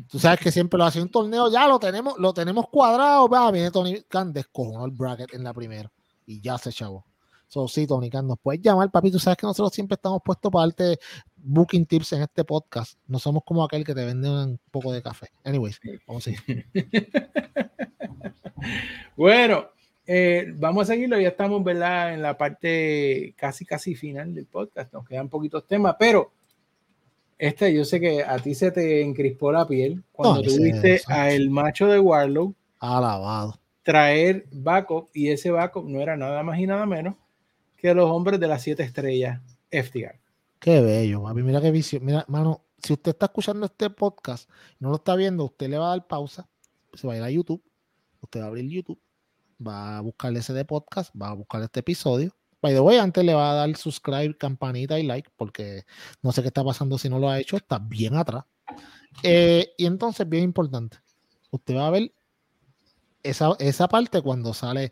Tú sabes que siempre lo hace un torneo, ya lo tenemos, lo tenemos cuadrado, va, viene Tony Khan, descojonó el bracket en la primera y ya se chavo. So, sí, Tony Khan, nos puedes llamar, papi. Tú sabes que nosotros siempre estamos puestos para darte booking tips en este podcast. No somos como aquel que te vende un poco de café. Anyways, vamos a seguir. bueno, eh, vamos a seguirlo. Ya estamos, ¿verdad? En la parte casi, casi final del podcast. Nos quedan poquitos temas, pero este, yo sé que a ti se te encrispó la piel cuando tuviste a el macho de Warlow. Alabado. Traer backup, y ese backup no era nada más y nada menos que los hombres de las siete estrellas FTR. Qué bello, papi. Mira qué visión. Mira, mano, si usted está escuchando este podcast no lo está viendo, usted le va a dar pausa, se va a ir a YouTube, usted va a abrir YouTube, va a buscarle ese de podcast, va a buscar este episodio. By the way, antes le va a dar subscribe, campanita y like, porque no sé qué está pasando si no lo ha hecho, está bien atrás. Eh, y entonces, bien importante, usted va a ver esa, esa parte cuando sale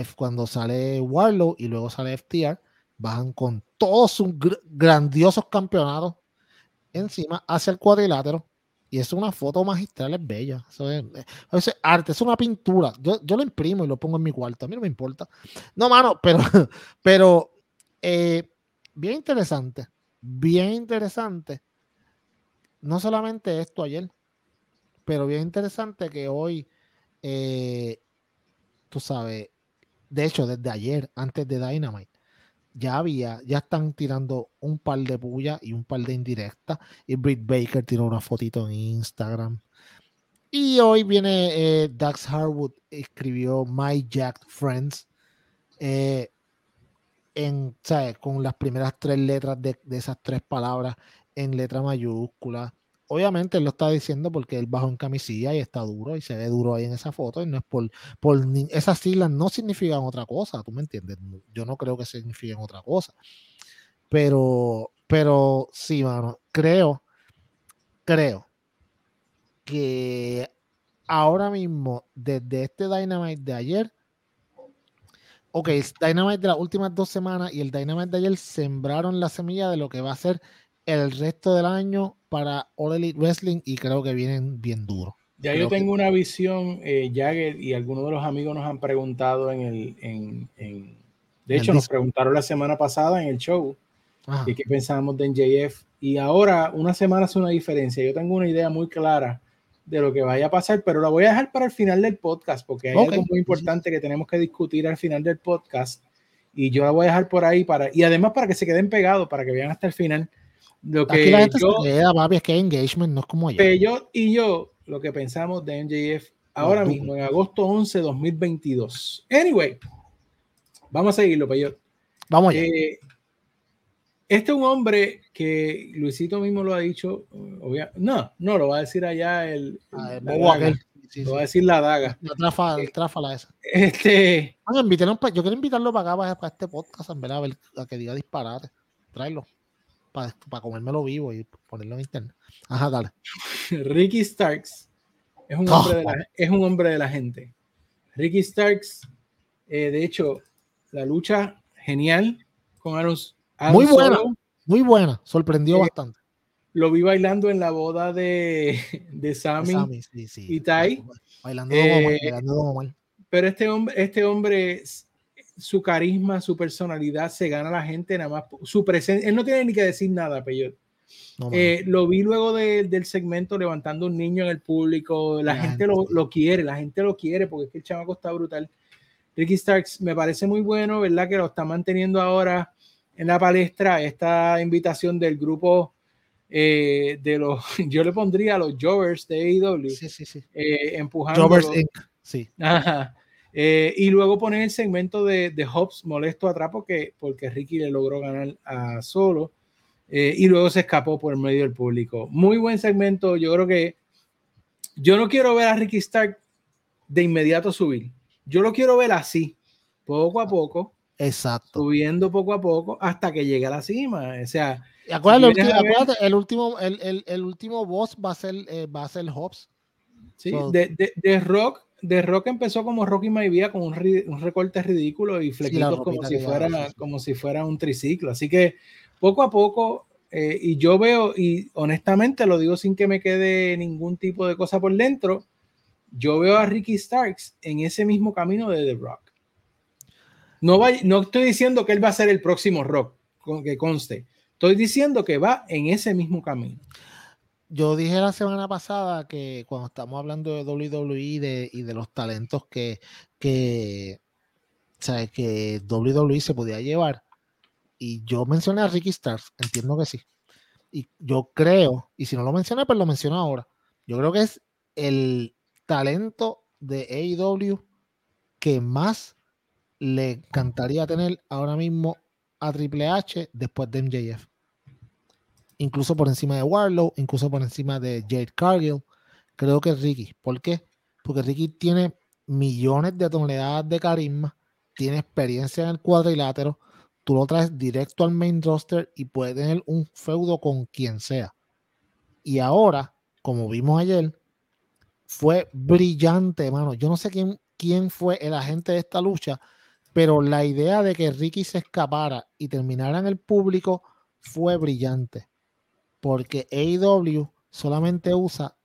F, cuando sale Warlow y luego sale FTR, bajan con todos sus grandiosos campeonatos encima hacia el cuadrilátero. Y es una foto magistral, es bella. Eso es, arte, es una pintura. Yo, yo, lo imprimo y lo pongo en mi cuarto. A mí no me importa. No, mano, pero, pero eh, bien interesante. Bien interesante. No solamente esto ayer, pero bien interesante que hoy, eh, tú sabes, de hecho, desde ayer, antes de Dynamite, ya había, ya están tirando un par de pullas y un par de indirectas. Y Britt Baker tiró una fotito en Instagram. Y hoy viene eh, Dax Harwood, escribió My Jack Friends. Eh, en, con las primeras tres letras de, esas tres palabras en letra mayúscula. Obviamente él lo está diciendo porque él bajó en camisilla y está duro y se ve duro ahí en esa foto y no es por, por esas siglas no significan otra cosa, tú me entiendes, yo no creo que signifiquen otra cosa, pero, pero sí, mano, creo, creo que ahora mismo, desde este Dynamite de ayer, ok, Dynamite de las últimas dos semanas y el Dynamite de ayer sembraron la semilla de lo que va a ser el resto del año para All Elite Wrestling y creo que vienen bien duros. Ya yo tengo una visión, eh, Jagger, y algunos de los amigos nos han preguntado en el, en, de hecho nos preguntaron la semana pasada en el show, y qué pensábamos de NJF, y ahora una semana hace una diferencia, yo tengo una idea muy clara de lo que vaya a pasar, pero la voy a dejar para el final del podcast, porque hay algo muy importante que tenemos que discutir al final del podcast, y yo la voy a dejar por ahí para, y además para que se queden pegados, para que vean hasta el final lo que la gente yo, se queda, papi, es que engagement no es como allá. Yo y yo, lo que pensamos de NJF ahora mismo, en agosto 11, 2022. Anyway, vamos a seguirlo, Peyot. Vamos allá. Eh, este es un hombre que Luisito mismo lo ha dicho. no, no, lo va a decir allá el. Ah, lo va a decir la daga. La trafa, el tráfala esa. Este. yo quiero invitarlo para acá, para, este podcast, en verdad, a, ver, a que diga disparate. Tráelo para, para comérmelo vivo y ponerlo en internet. Ajá, dale. Ricky Starks es un, hombre de la, es un hombre de la gente. Ricky Starks, eh, de hecho, la lucha genial con Aaron. muy buena, muy buena, sorprendió eh, bastante. Lo vi bailando en la boda de, de Sammy, y Tai. Bailando, eh, bailando Pero este hombre, este hombre su carisma, su personalidad, se gana la gente nada más. Su presencia, él no tiene ni que decir nada, Peyot. Eh, lo vi luego del segmento levantando un niño en el público. La, gente, lo, quiere, la gente lo quiere porque es que el chamaco está brutal. Ricky Starks me parece muy bueno, ¿verdad? Que lo está manteniendo ahora en la palestra. Esta invitación del grupo eh, de los, yo le pondría a los Jovers de AEW, sí, sí, sí. Eh, empujando. Jovers Sí. Ajá. Eh, y luego poner el segmento de, de Hobbs molesto atrás porque, porque Ricky le logró ganar a solo. Eh, y luego se escapó por el medio del público. Muy buen segmento. Yo creo que yo no quiero ver a Ricky Stark de inmediato subir. Yo lo quiero ver así, poco a poco. Exacto. Subiendo poco a poco hasta que llegue a la cima. O sea, acuérdate, el, último, el, el, el, último boss va a ser, eh, va a ser Hobbs. Sí, de, de, de, Rock de Rock empezó como Rocky Maivia con un, un, recorte ridículo y flequitos como, si fuera, como si fuera un triciclo. Así que poco a poco, eh, y yo veo, y honestamente lo digo sin que me quede ningún tipo de cosa por dentro, yo veo a Ricky Starks en ese mismo camino de The Rock. No, va, no estoy diciendo que él va a ser el próximo Rock, que conste. Estoy diciendo que va en ese mismo camino yo dije la semana pasada que cuando estamos hablando de WWE y de los talentos que, que, ¿sabes? que WWE se podía llevar, y yo mencioné a Ricky Stars, entiendo que sí. Y yo creo, y si no lo mencioné, pues lo menciono ahora. Yo creo que es el talento de AEW que más le encantaría tener ahora mismo a Triple H después de MJF incluso por encima de Warlow, incluso por encima de Jade Cargill. Creo que Ricky. ¿Por qué? Porque Ricky tiene millones de toneladas de carisma, tiene experiencia en el cuadrilátero, tú lo traes directo al main roster y puede tener un feudo con quien sea. Y ahora, como vimos ayer, fue brillante, hermano. Yo no sé quién, quién fue el agente de esta lucha, pero la idea de que Ricky se escapara y terminara en el público fue brillante porque AEW solamente usa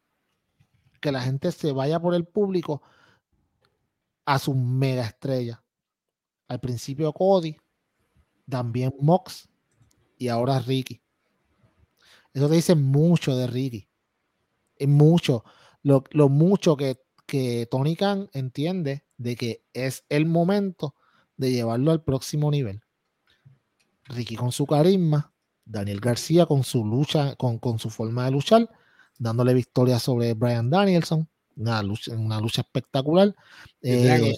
que la gente se vaya por el público a su mega estrella. Al principio Cody, también Mox y ahora Ricky. Eso te dice mucho de Ricky. Es mucho. Lo, mucho que, que Tony Khan entiende de que es el momento de llevarlo al próximo nivel. Ricky con su carisma, Daniel García con su lucha, con, su forma de luchar, dándole victoria sobre Brian Danielson, una lucha, una lucha espectacular. De, eh,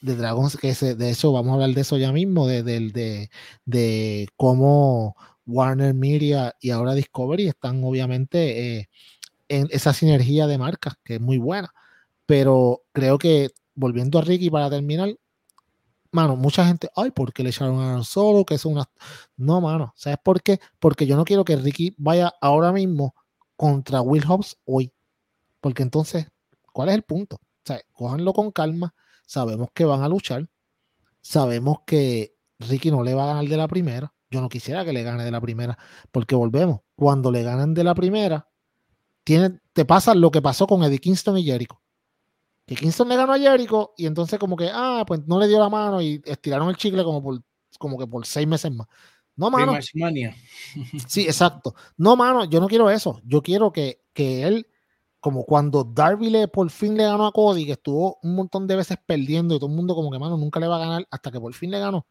Dragons que de eso vamos a hablar de eso ya mismo, de, de, de, cómo Warner Media y ahora Discovery están obviamente eh, en esa sinergia de marcas, que es muy buena. Pero creo que, volviendo a Ricky para terminar, mano, mucha gente, ay, ¿por qué le echaron a Solo? Que es una. No, mano, ¿sabes por qué? Porque yo no quiero que Ricky vaya ahora mismo contra Will Hobbs hoy. Porque entonces, ¿cuál es el punto? O sea, cójanlo con calma. Sabemos que van a luchar. Sabemos que Ricky no le va a ganar de la primera. Yo no quisiera que le gane de la primera. Porque volvemos. Cuando le ganan de la primera, tiene, te pasa lo que pasó con Eddie Kingston y Jericho. Que Kingston le ganó a Jericho y entonces como que, ah, pues no le dio la mano y estiraron el chicle como por, como que por seis meses más. No, mano. Sí, exacto. No, mano, yo no quiero eso. Yo quiero que, que él, como cuando Darby le por fin le ganó a Cody, que estuvo un montón de veces perdiendo y todo el mundo como que, mano, nunca le va a ganar hasta que por fin le ganó.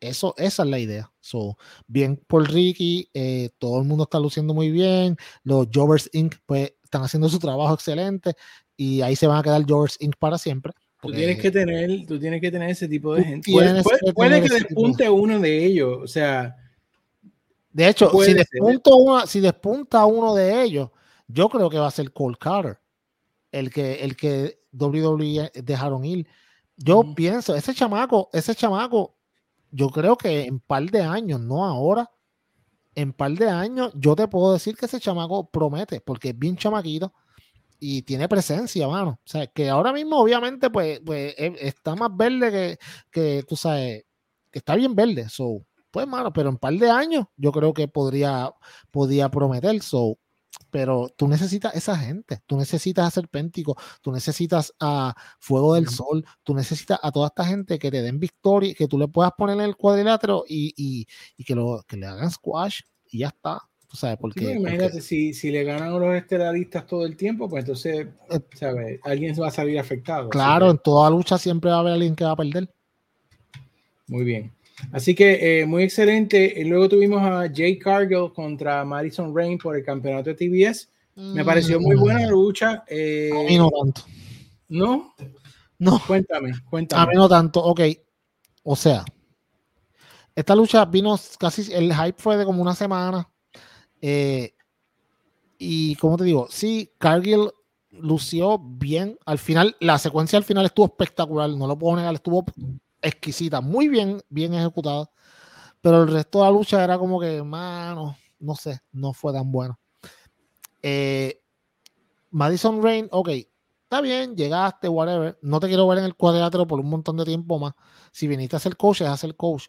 Eso, esa es la idea. So, bien por Ricky, eh, todo el mundo está luciendo muy bien. Los Jovers Inc. pues están haciendo su trabajo excelente y ahí se van a quedar Jovers Inc. para siempre. Tú tienes que tener, tú tienes que tener ese tipo de gente. Puede, puede, que, despunte uno de ellos, o sea. De hecho, si despunta, uno, si despunta uno de ellos, yo creo que va a ser Cole Carter, el que, el que WWE dejaron ir. Yo pienso, ese chamaco, ese chamaco, yo creo que en par de años, no ahora, en par de años, yo te puedo decir que ese chamaco promete, porque es bien chamaquito y tiene presencia, mano. O sea, que ahora mismo, obviamente, pues, pues e, está más verde que, que, tú sabes, que está bien verde. So, pues, mano, pero en par de años yo creo que podría, podría prometer. So, pero tú necesitas esa gente, tú necesitas a Serpéntico, tú necesitas a Fuego del Sol, tú necesitas a toda esta gente que te den victoria, que tú le puedas poner en el cuadrilátero y, y, y que, lo, que le hagan squash y ya está sabes, porque, imagínate, Si, si le ganan a los estelaristas todo el tiempo, pues entonces, eh, ¿sabes? Alguien va a salir afectado. Claro, en toda lucha siempre va a haber alguien que va a perder. Muy bien. Así que eh, muy excelente. Luego tuvimos a Jay Cargill contra Madison Rain por el campeonato de TBS. Me pareció muy buena la lucha. Eh, a mí no tanto. ¿No? No. Cuéntame, cuéntame. A mí no tanto. Ok. O sea, esta lucha vino casi, el hype fue de como una semana. Eh, y como te digo, sí, Cargill lució bien. Al final, la secuencia al final estuvo espectacular, no lo puedo negar, estuvo exquisita, muy bien, bien ejecutada. Pero el resto de la lucha era como que, mano, no sé, no fue tan bueno. Eh, Madison Rain, ok, está bien, llegaste, whatever. No te quiero ver en el cuadrilátero por un montón de tiempo más. Si viniste a ser coach, es a ser coach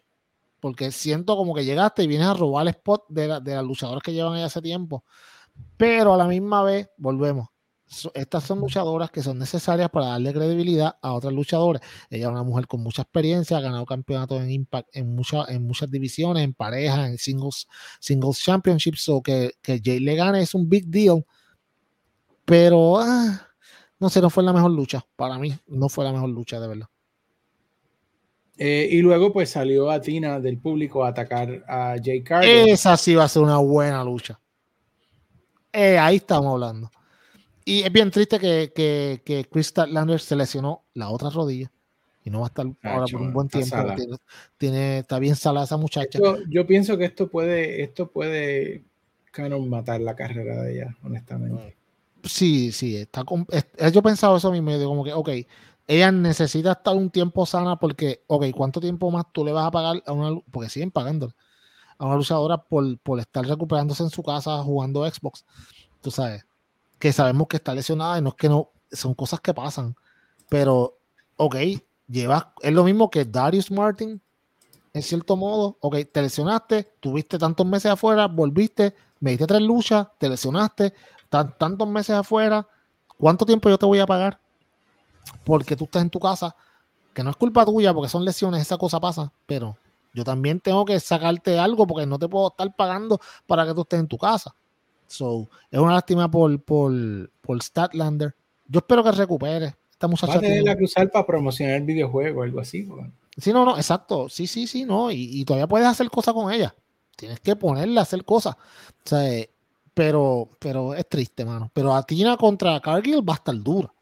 porque siento como que llegaste y vienes a robar el spot de, la, de las luchadoras que llevan ahí hace tiempo. Pero a la misma vez, volvemos. Estas son luchadoras que son necesarias para darle credibilidad a otras luchadoras. Ella es una mujer con mucha experiencia, ha ganado campeonatos en Impact en, muchas en muchas divisiones, en pareja, en singles, singles championships. O que, que Jay le gane es un big deal. Pero ah, no sé, no fue la mejor lucha. Para mí, no fue la mejor lucha, de verdad. Eh, y luego pues salió a Tina del público a atacar a Jay Carter. Esa sí va a ser una buena lucha. Eh, ahí estamos hablando. Y es bien triste que, que, que Chris Lander se lesionó la otra rodilla y no va a estar ahora por un buen tiempo. Tiene, está bien salada esa muchacha. yo pienso que esto puede, esto puede matar la carrera de ella, honestamente. Sí, sí, está yo he pensado eso mismo, digo como que, ok, ella necesita estar un tiempo sana porque, ok, ¿cuánto tiempo más tú le vas a pagar a una, porque siguen pagando a una luchadora por, por estar recuperándose en su casa jugando Xbox? Tú sabes, que sabemos que está lesionada y no es que no, son cosas que pasan, pero, ok, llevas, es lo mismo que Darius Martin, en cierto modo, ok, te lesionaste, tuviste tantos meses afuera, volviste, me diste tres luchas, te lesionaste, tantos meses afuera, ¿cuánto tiempo yo te voy a pagar? Porque tú estás en tu casa, que no es culpa tuya porque son lesiones, esa cosa pasa, pero yo también tengo que sacarte algo porque no te puedo estar pagando para que tú estés en tu casa. So, es una lástima por, por, por Statlander. Yo espero que recupere. Esta muchacha. Va a tener que usar para promocionar el videojuego o algo así. Sí, no, no, exacto. Sí, sí, sí, no. Y, todavía puedes hacer cosas con ella. Tienes que ponerle a hacer cosas. O sea, eh, pero, pero es triste, mano. Pero Atina contra Cargill va a estar dura.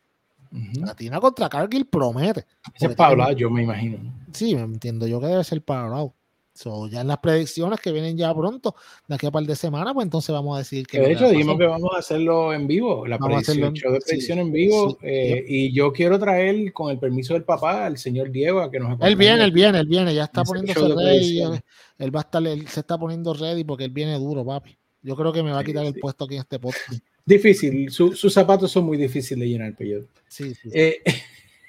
La Tina contra Cargill promete. Ese es para hablar, yo me imagino. Sí, me entiendo yo que debe ser para hablar. So, ya en las predicciones que vienen ya pronto, de aquí a par de semanas, pues entonces vamos a decir que. De hecho, dijimos que vamos a hacerlo en vivo, la predicción, en- show de sí, predicción en vivo. sí, eh, y yo quiero traer, con el permiso del papá, al señor Diego a que nos acompañe. Él viene, él viene, él viene, ya está poniéndose ready. Él, él va a estar, él se está poniendo ready porque él viene duro, papi. Yo creo que me va a quitar el puesto aquí en este podcast. Difícil, su- sus zapatos son muy difíciles de llenar, pero Sí, sí. sí. Eh,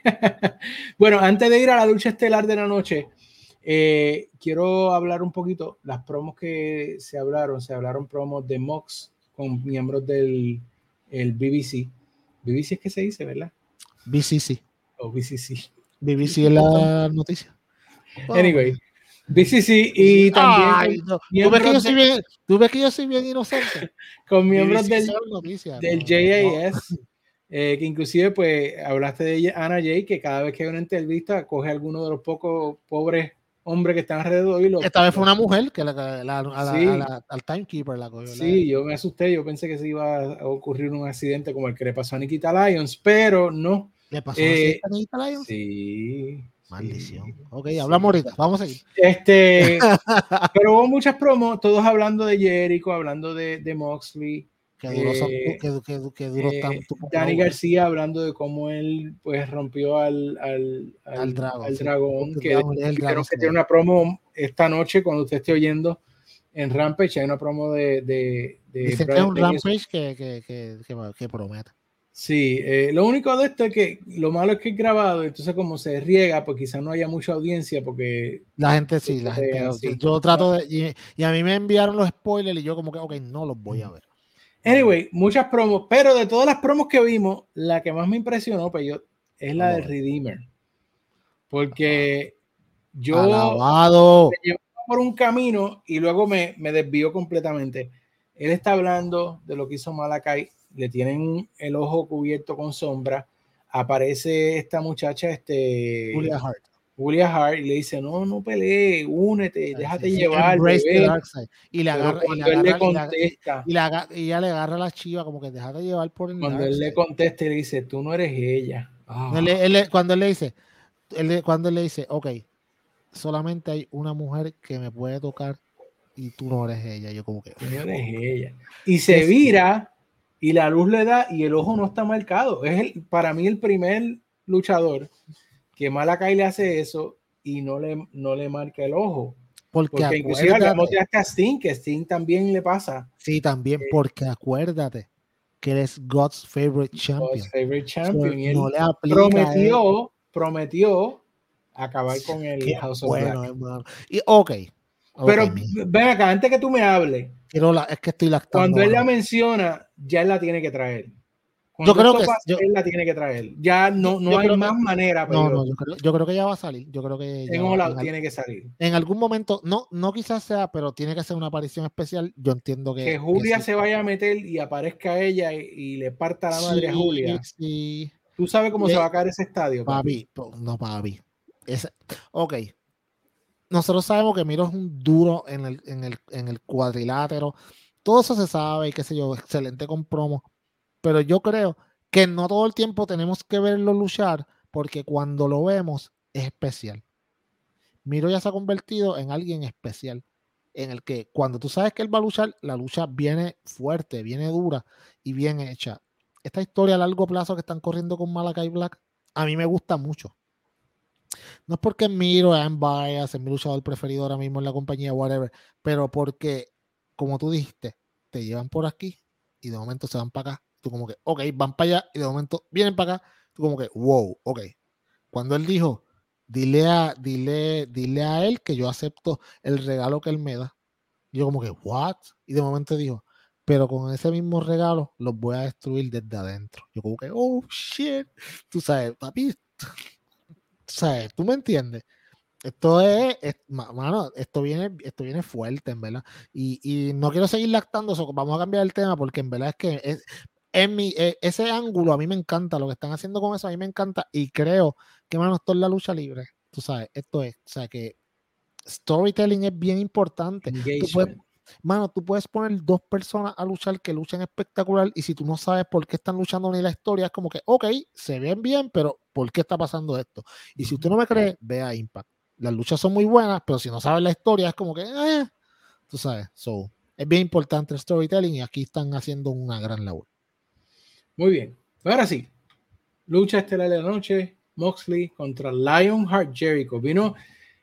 bueno, antes de ir a la lucha estelar de la noche, eh, quiero hablar un poquito las promos que se hablaron. Se hablaron promos de Mox con miembros del el BBC. BBC es que se dice, ¿verdad? BCC. O BCC. BBC es la noticia. Anyway, BCC y también Ay, con, no. ¿Tú, ves que yo soy bien, tú ves que yo soy bien inocente. con miembros del, noticias, del no, JAS, eh, que inclusive pues hablaste de Ana Jay, que cada vez que hay una entrevista coge a alguno de los pocos pobres hombres que están alrededor y lo... no. Esta vez fue una mujer que la, la- a la- Sí. al timekeeper la cogió. Sí, yo me asusté, yo pensé que se iba a ocurrir un accidente como el que le pasó a Nikita Lyons, pero no. ¿Le pasó Eh, a Nikita Lyons? Sí. Maldición. sí. Ok, Sí. hablamos ahorita. Vamos a seguir. Este, pero hubo muchas promos, todos hablando de Jericho, hablando de, de Moxley, Que duró, Eh, que, que, que duró eh, tanto. no, García hablando de cómo él pues rompió al, al, Al dragón, al sí. dragón, El que dragón, el dragón que tiene una promo esta noche cuando usted esté oyendo en Rampage, hay una promo de, de, de Dicen que es un. Rampage que, que promete. Sí, eh, lo único de esto es que lo malo es que es grabado, entonces como se riega, pues quizás no haya mucha audiencia porque La gente sí, la gente. sí. Yo trato de. Y, y a mí me enviaron los spoilers y yo, como que, ok, no los voy a ver. Anyway, muchas promos, pero de todas las promos que vimos, la que más me impresionó pues yo, es la del. Redeemer. Porque yo Alabado. me llevó por un camino y luego me, me desvió completamente. Él está hablando de lo que hizo Malakai, le tienen el ojo cubierto con sombra. Aparece esta muchacha, este Julia Hart. Julia Hart, y le dice: No, no pelee, únete, déjate Sí, llevar. embrace the bebé". dark side. Y le agarra, y cuando le agarra, le agarra- contesta, y le aga- y ella le agarra la chiva, como que déjate llevar por el cuando él le contesta, y le dice: Tú no eres ella. Ah, Él él cuando él le dice, él cuando él le dice, ok, solamente hay una mujer que me puede tocar y tú no eres ella. Yo como que, tú no eres ella. Y se vira y la luz le da y el ojo no está marcado. Es el, para mí el primer luchador que Malakai le hace eso y no le, no le marca el ojo. porque, Porque inclusive hablamos acuérdate, de hasta Sting, que Sting también le pasa. sí, también, eh, porque acuérdate que eres God's favorite champion. God's favorite So, champion. y él no le él. prometió, prometió acabar con el House of bueno, Black. hermano. Y ok. Pero mi- ven acá, antes que tú me hables, la- es que estoy lactando. cuando él la menciona, ya él la tiene que traer. Cuando creo esto que- pasa, yo- él la tiene que traer. Ya no, no yo hay creo que- más manera, No, no, yo creo, yo creo que ya va a salir. Yo creo que en tiene que salir. en algún momento, no, no quizás sea, pero tiene que ser una aparición especial. Yo entiendo que. Que Julia sí. se vaya a meter y aparezca ella y, y le parta la madre a Sí, Julia. Sí, Tú sabes cómo Le- se va a caer ese estadio. papi? papi, no papi. Ese- ok. Nosotros sabemos que Miro es un duro en el, en, el, en el cuadrilátero. Todo eso se sabe y qué sé yo, excelente con promo. Pero yo creo que no todo el tiempo tenemos que verlo luchar porque cuando lo vemos es especial. Miro ya se ha convertido en alguien especial. En el que cuando tú sabes que él va a luchar, la lucha viene fuerte, viene dura y bien hecha. Esta historia a largo plazo que están corriendo con Malakai Black, a mí me gusta mucho. No es porque Miro es bias, es mi luchador preferido ahora mismo en la compañía, whatever, pero porque, como tú dijiste, te llevan por aquí y de momento se van para acá. Tú como que, ok, van para allá y de momento vienen para acá. Tú como que, wow, ok. Cuando él dijo, dile a, dile, dile a él que yo acepto el regalo que él me da. Yo como que, what? Y de momento dijo, pero con ese mismo regalo los voy a destruir desde adentro. Yo como que, oh, shit. Tú sabes, papi, sabes, tú me entiendes. Esto es, es- ma- mano, esto viene, esto viene fuerte, en verdad. Y, y no quiero seguir lactando, so, vamos a cambiar el tema porque en verdad es que es, en mi, e- ese ángulo a mí me encanta, lo que están haciendo con eso a mí me encanta y creo que, mano, esto es la lucha libre. Tú sabes, esto es, o sea que storytelling es bien importante. Tú puedes. Mano, tú puedes poner dos personas a luchar que luchan espectacular y si tú no sabes por qué están luchando ni la historia, es como que, ok, se ven bien, pero ¿por qué está pasando esto? Y si usted no me cree, ve a Impact. las luchas son muy buenas, pero si no sabes la historia es como que, eh, tú sabes, so, es bien importante el storytelling y aquí están haciendo una gran labor. Muy bien, ahora sí, lucha estelar de la noche, Moxley contra Lionheart Jericho. Vino,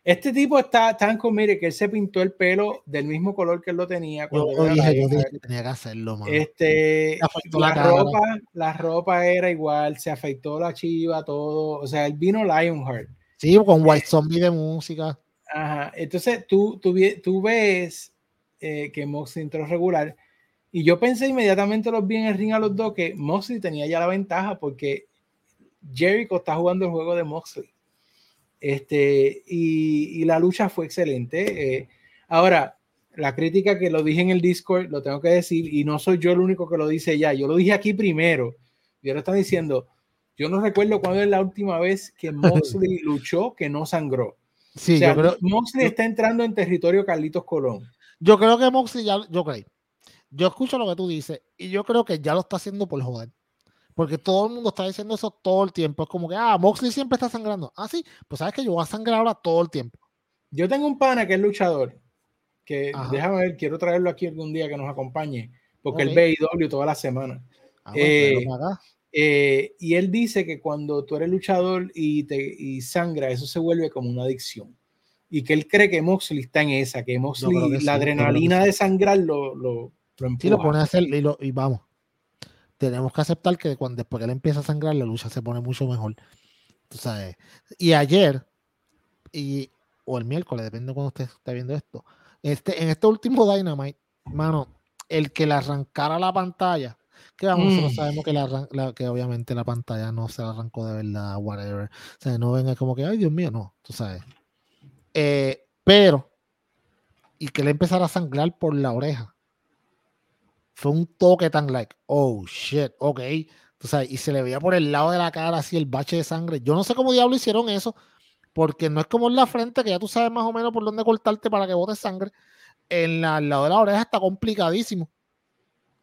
este tipo está tan comire que él se pintó el pelo del mismo color que él lo tenía. Cuando yo, dije, yo dije que tenía que hacerlo, man. Este, la, la ropa, la ropa era igual, se afeitó la chiva, todo. O sea, él vino Lionheart. Sí, con White Zombie de música. Ajá, entonces tú, tú, tú ves eh, que Moxley entró regular y yo pensé inmediatamente los vi en el ring a los dos que Moxley tenía ya la ventaja porque Jericho está jugando el juego de Moxley. Este, y, y la lucha fue excelente. Eh, ahora, la crítica que lo dije en el Discord, lo tengo que decir, y no soy yo el único que lo dice ya, yo lo dije aquí primero, y ahora están diciendo, yo no recuerdo cuándo es la última vez que Moxley luchó que no sangró. Sí, yo creo, Moxley está entrando en territorio Carlitos Colón. Yo creo que Moxley ya, yo creo. Yo escucho lo que tú dices y yo creo que ya lo está haciendo por joder. Porque todo el mundo está diciendo eso todo el tiempo. Es como que, ah, Moxley siempre está sangrando. Ah, sí, pues sabes que yo voy a sangrar ahora todo el tiempo. Yo tengo un pana que es luchador, que déjame ver, quiero traerlo aquí algún día que nos acompañe, porque él ve IW toda la semana. Ah, eh, eh, y él dice que cuando tú eres luchador y, te, y sangra, eso se vuelve como una adicción. Y que él cree que Moxley está en esa, que Moxley, la adrenalina de sangrar lo, lo, lo Sí, lo pone a hacer y, y vamos tenemos que aceptar que cuando después que él empieza a sangrar, la lucha se pone mucho mejor. Tú sabes. Y ayer, y, o el miércoles, depende de cuando usted está viendo esto, este, en este último Dynamite, mano, el que le arrancara la pantalla, que vamos, nosotros mm. sabemos que, la, que obviamente la pantalla no se la arrancó de verdad, whatever. O sea, no venga como que, ay Dios mío, no, tú sabes. Eh, pero, y que le empezara a sangrar por la oreja fue un toque tan like, oh shit, ok. O sea, y se le veía por el lado de la cara así el bache de sangre. Yo no sé cómo diablo hicieron eso, porque no es como en la frente, que ya tú sabes más o menos por dónde cortarte para que bote sangre. En la, lado de la oreja está complicadísimo.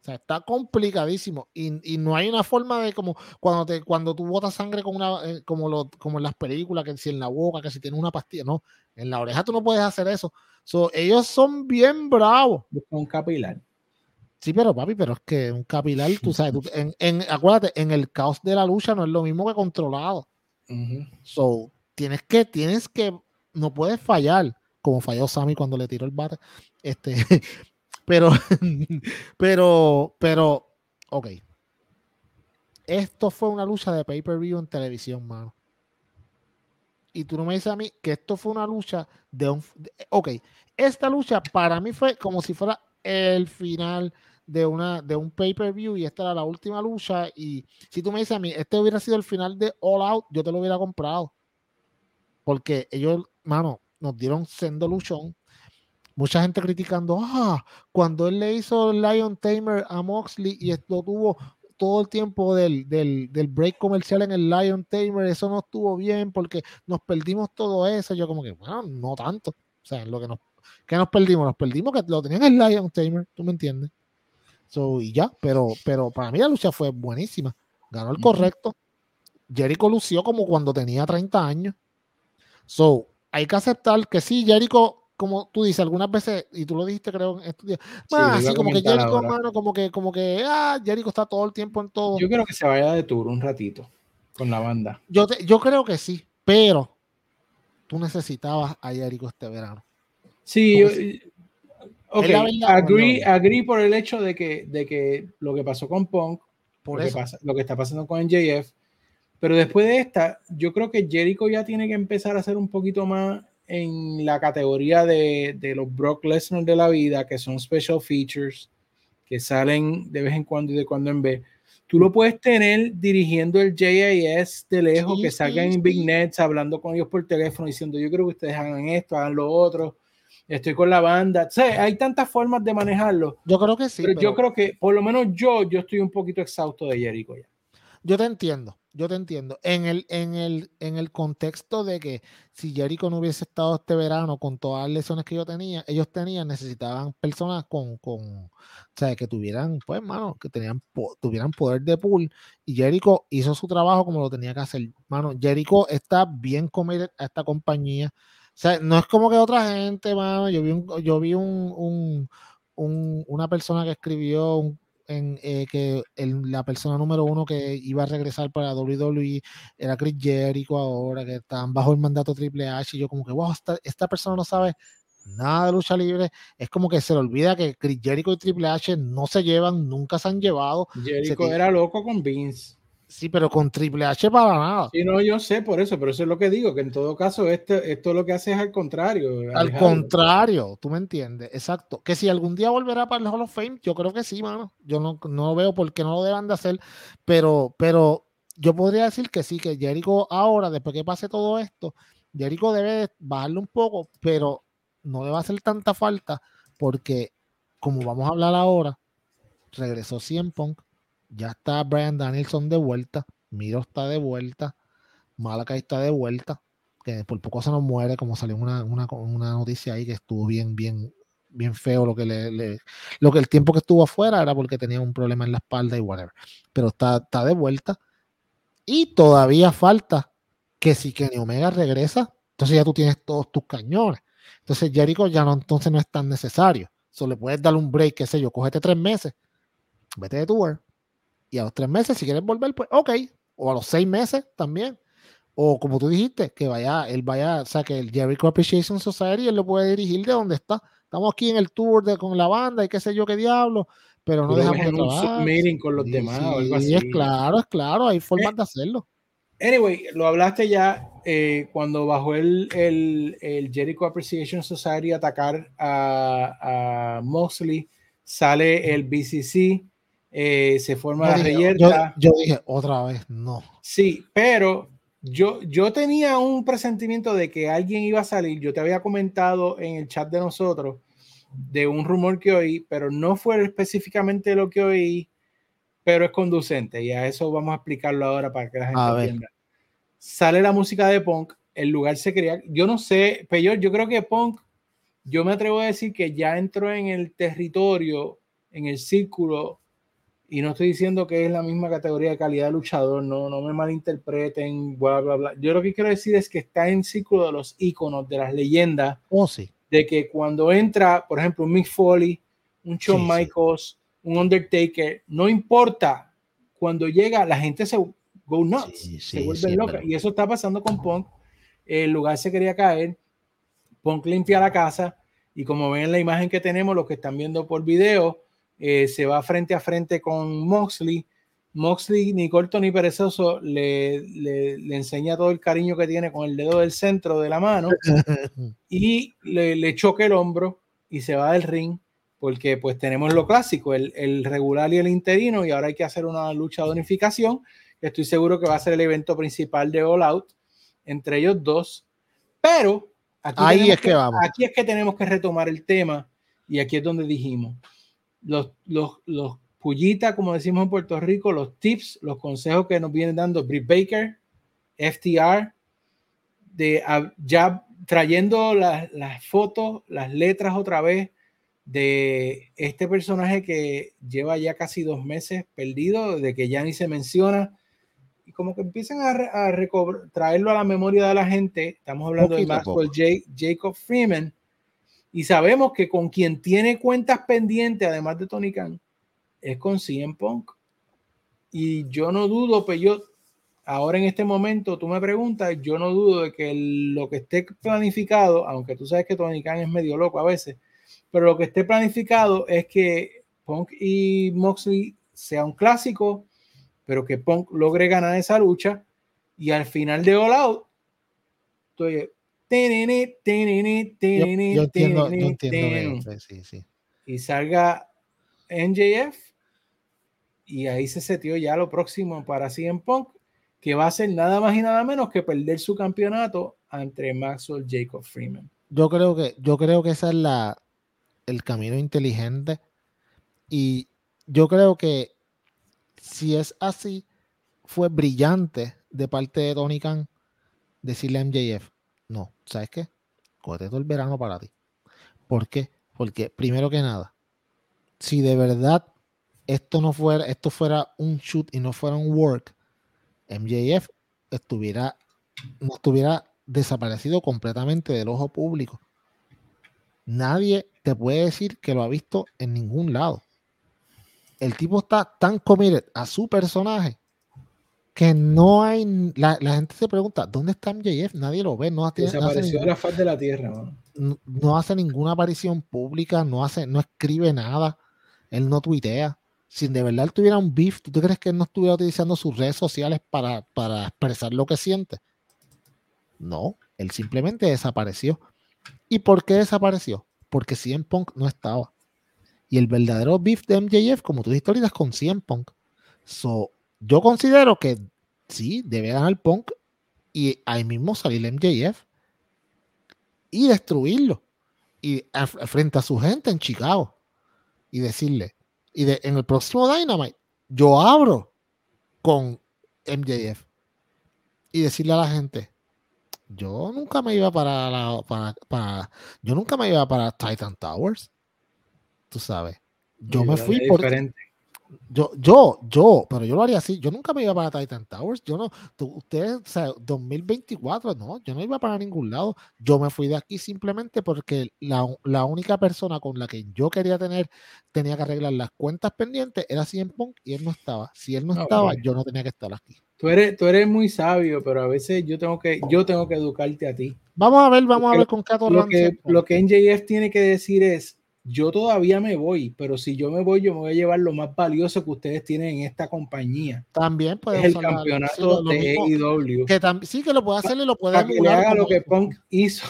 O sea, está complicadísimo. Y, y, no hay una forma de como cuando te, cuando tú botas sangre con una, eh, como, lo, como en las películas, que si en la boca, que si tienes una pastilla. No, en la oreja tú no puedes hacer eso. So, ellos son bien bravos. Un capilar. Sí, pero papi, pero es que un capilar, tú sabes, en, acuérdate, en el caos de la lucha no es lo mismo que controlado. So, tienes que, tienes que, no puedes fallar, como falló Sammy cuando le tiró el bate. Este, pero, pero, pero, ok. Esto fue una lucha de pay-per-view en televisión, mano. Y tú no me dices a mí que esto fue una lucha de un. ok, esta lucha para mí fue como si fuera el final de, una, de un pay-per-view y esta era la última lucha. Y si tú me dices a mí, este hubiera sido el final de All Out, yo te lo hubiera comprado. Porque ellos, mano, nos dieron sendo luchón. Mucha gente criticando, ah, cuando él le hizo Lion Tamer a Moxley y esto tuvo todo el tiempo del, del, del, break comercial en el Lion Tamer, eso no estuvo bien porque nos perdimos todo eso. Yo como que, bueno, no tanto. O sea, lo que nos, que nos perdimos, nos perdimos que lo tenían en el Lion Tamer, ¿tú me entiendes? Y ya, pero, pero para mí la lucha fue buenísima. Ganó el correcto. Jericho lució como cuando tenía 30 años. So, hay que aceptar que sí, Jericho, como tú dices, algunas veces, y tú lo dijiste, creo, en estos días, así como que Jericho, mano, como que, como que, ah, Jericho está todo el tiempo en todo. Yo creo que se vaya de tour un ratito con la banda. Yo, yo creo que sí, pero tú necesitabas a Jericho este verano. Sí, Ok, agree, agree por el hecho de que, de que lo que pasó con Punk, por lo, Que pasa, lo que está pasando con NJF, pero después de esta, yo creo que Jericho ya tiene que empezar a hacer un poquito más en la categoría de, de los Brock Lesnar de la vida, que son special features, que salen de vez en cuando y de cuando en vez. Tú lo puedes tener dirigiendo el JAS de lejos, que salgan en Big Nets, hablando con ellos por teléfono, diciendo yo creo que ustedes hagan esto, hagan lo otro estoy con la banda. O hay tantas formas de manejarlo. Yo creo que sí. Pero, yo creo que, por lo menos yo, yo estoy un poquito exhausto de Jericho ya. Yo te entiendo, yo te entiendo. En el, en el, en el contexto de que si Jericho no hubiese estado este verano con todas las lesiones que yo tenía, ellos tenían, necesitaban personas con, con o sea, que tuvieran, pues, mano, que tenían, tuvieran poder de pool. Y Jericho hizo su trabajo como lo tenía que hacer. Mano, Jericho está bien comer a esta compañía sea, no es como que otra gente, mano. Yo vi un, yo vi un, un, una persona que escribió en, eh, que la persona número uno que iba a regresar para WWE era Chris Jericho ahora, que están bajo el mandato Triple H. Y yo como que, wow, esta, esta persona no sabe nada de lucha libre. Es como que se le olvida que Chris Jericho y Triple H no se llevan, nunca se han llevado. Jericho era loco con Vince. Sí, pero con Triple H para nada. Sí, no, yo sé por eso, pero eso es lo que digo, que en todo caso esto, esto lo que hace es al contrario. Al contrario, tú me entiendes, exacto. Que si algún día volverá para el Hall of Fame, yo creo que sí, mano. Yo no, no veo por qué no lo deban de hacer, pero, pero yo podría decir que sí, que Jericho ahora, después que pase todo esto, Jericho debe bajarle un poco, pero no le va a hacer tanta falta porque, como vamos a hablar ahora, regresó Cien Punk, ya está Brian Danielson de vuelta, Miro está de vuelta, Malakai está de vuelta, que por poco se nos muere, como salió una, una, una noticia ahí que estuvo bien, bien, bien feo lo que le, lo que el tiempo que estuvo afuera era porque tenía un problema en la espalda y whatever. Pero está, está de vuelta. Y todavía falta que si Kenny Omega regresa, entonces ya tú tienes todos tus cañones. Entonces Jericho ya no, entonces no es tan necesario. Solo le puedes dar un break, qué sé yo, cógete tres meses, vete de tour. Y a los tres meses, si quieres volver, pues ok. O a los seis meses también. O como tú dijiste, que vaya, él vaya, o sea, que el Jericho Appreciation Society, él lo puede dirigir de donde está. Estamos aquí en el tour de, con la banda y qué sé yo qué diablo, pero no dejamos de trabajar. con los demás. Sí, es claro, es claro, hay formas eh, de hacerlo. Anyway, lo hablaste ya eh, cuando bajó el, el, el, Jericho Appreciation Society a atacar a, a Mosley, sale el BCC, eh, se forma la reyerta. Yo, dije otra vez, no. Sí, pero yo, yo tenía un presentimiento de que alguien iba a salir. Yo te había comentado en el chat de nosotros de un rumor que oí, pero no fue específicamente lo que oí pero es conducente y a eso vamos a explicarlo ahora para que la gente entienda. Sale la música de punk, el lugar se crea, yo no sé, pero yo creo que punk, yo me atrevo a decir que ya entró en el territorio, en el círculo, y no estoy diciendo que es la misma categoría de calidad de luchador, no, no me malinterpreten, bla, bla, bla. Yo lo que quiero decir es que está en círculo de los íconos, de las leyendas, oh, sí. de que cuando entra, por ejemplo, un Mick Foley, un Shawn Michaels, un Undertaker, no importa, cuando llega la gente se go nuts, se vuelve loca. Y eso está pasando con Punk. El lugar se quería caer. Punk limpia la casa y como ven en la imagen que tenemos, los que están viendo por video, eh, se va frente a frente con Moxley. Moxley, ni corto ni perezoso, le, le, le, enseña todo el cariño que tiene con el dedo del centro de la mano y le, le choca el hombro y se va del ring porque pues tenemos lo clásico, el, el, regular y el interino, y ahora hay que hacer una lucha de unificación. Estoy seguro que va a ser el evento principal de All Out entre ellos dos, pero aquí, Ahí es que, vamos. aquí es que tenemos que retomar el tema y aquí es donde dijimos, los, los, los pullitas, como decimos en Puerto Rico, los tips, los consejos que nos vienen dando Britt Baker, FTR, de ya trayendo las, las fotos, las letras otra vez, de este personaje que lleva ya casi dos meses perdido, de que ya ni se menciona, y como que empiezan a, a traerlo a la memoria de la gente. Estamos hablando de Maxwell J Jacob Freeman, y sabemos que con quien tiene cuentas pendientes, además de Tony Khan, es con CM Punk. Y yo no dudo, pero yo, ahora en este momento, tú me preguntas, yo no dudo de que lo que esté planificado, aunque tú sabes que Tony Khan es medio loco a veces, pero lo que esté planificado es que Punk y Moxley sea un clásico, pero que Punk logre ganar esa lucha y al final de All Out, estoy y salga NJF y ahí se setió ya lo próximo para CM Punk que va a ser nada más y nada menos que perder su campeonato entre Maxwell Jacob Freeman. Yo creo que yo creo que esa es la el camino inteligente. Y yo creo que si es así, fue brillante de parte de Tony Khan decirle a MJF, ¿sabes qué? Cógete todo el verano para ti. ¿Por qué? Porque primero que nada, si de verdad esto no fuera, esto fuera un shoot y no fuera un work, MJF estuviera, no estuviera desaparecido completamente del ojo público. Nadie te puede decir que lo ha visto en ningún lado. El tipo está tan committed a su personaje que no hay. La, gente se pregunta: ¿dónde está MJF? Nadie lo ve. No Desapareció de la faz de la tierra. No, hace ninguna aparición pública, no, hace, no escribe nada, él no tuitea. Si de verdad él tuviera un beef, ¿tú crees que él no estuviera utilizando sus redes sociales para, para expresar lo que siente? No, él simplemente desapareció. ¿Y por qué desapareció? Porque CM Punk no estaba. Y el verdadero beef de MJF, como tú dijiste ahorita, es con CM Punk. So, yo considero que sí, debe ganar Punk y ahí mismo salir MJF y destruirlo. Y frente a su gente en Chicago. Y decirle, y de, en el próximo Dynamite, yo abro con MJF. Y decirle a la gente, yo nunca me iba para la para, yo nunca me iba para Titan Towers. Tú sabes. Yo me fui por yo, yo, yo, pero yo lo haría así. Yo nunca me iba para Titan Towers. Yo no, ustedes, o sea, 2024, no, yo no iba para ningún lado. Yo me fui de aquí simplemente porque la, la única persona con la que yo quería tener, tenía que arreglar las cuentas pendientes era CM Punk y él no estaba. Si él no, estaba, yo no tenía que estar aquí. Tú eres, tú eres muy sabio, pero a veces yo tengo que, yo tengo que educarte a ti. Vamos a ver, vamos a ver con qué lo que, lo que NJF tiene que decir es yo todavía me voy, pero si yo me voy, yo me voy a llevar lo más valioso que ustedes tienen en esta compañía. También puede ser el campeonato de AEW. Que sí, que lo puede hacer y lo pueden emular. Que haga lo que Punk hizo.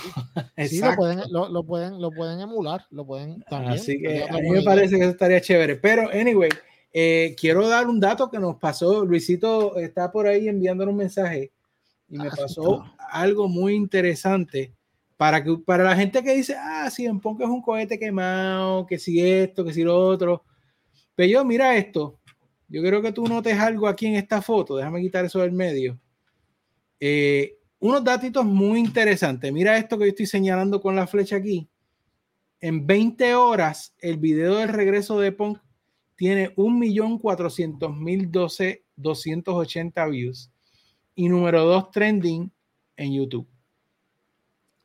sí, lo pueden, lo, pueden, lo pueden emular, lo pueden también. Así que a mí me parece que eso estaría chévere. Pero, anyway, eh, quiero dar un dato que nos pasó. Luisito está por ahí enviando un mensaje y me ah, pasó algo muy interesante para, que, para la gente que dice, ah, si en Punk es un cohete quemado, que si esto, que si lo otro. Pero yo, mira esto. Yo creo que tú notes algo aquí en esta foto. Déjame quitar eso del medio. Eh, unos datitos muy interesantes. Mira esto que yo estoy señalando con la flecha aquí. En 20 horas, el video del regreso de Punk tiene 1.400.012.280 views. Y número 2 trending en YouTube.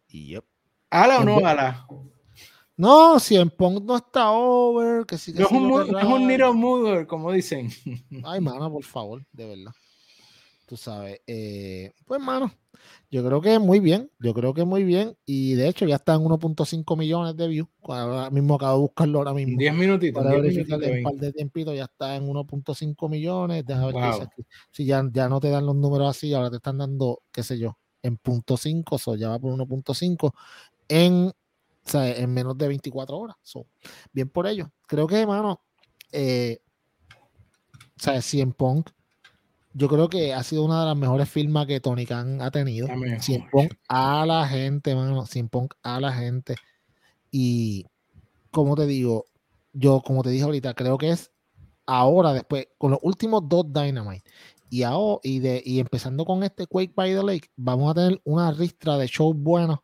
Yep. ¿Ala o no ala? No, si en Punk no está over, que sí que es, un, es un Mover, como dicen. Ay, mano, por favor, de verdad. Tú sabes. Eh, pues, mano, yo creo que muy bien. Yo creo que muy bien. Y de hecho, ya está en 1.5 millones de views. Ahora mismo acabo de buscarlo ahora mismo. 10 minutitos. Para verificar un par de tiempitos, ya está en 1.5 millones. Déjame ver si ya, ya no te dan los números así, ahora te están dando, qué sé yo, en punto .5, so ya va por 1.5 en, en menos de 24 horas. So, bien por ello. Creo que, hermano, eh, o sea, en Punk, yo creo que ha sido una de las mejores firmas que Tony Khan ha tenido. Cien Punk a la gente, mano. Cien Punk a la gente. Y, como te digo, yo, como te dije ahorita, creo que es ahora, después, con los últimos dos Dynamite y, y, de, y empezando con este Quake by the Lake, vamos a tener una ristra de shows buenos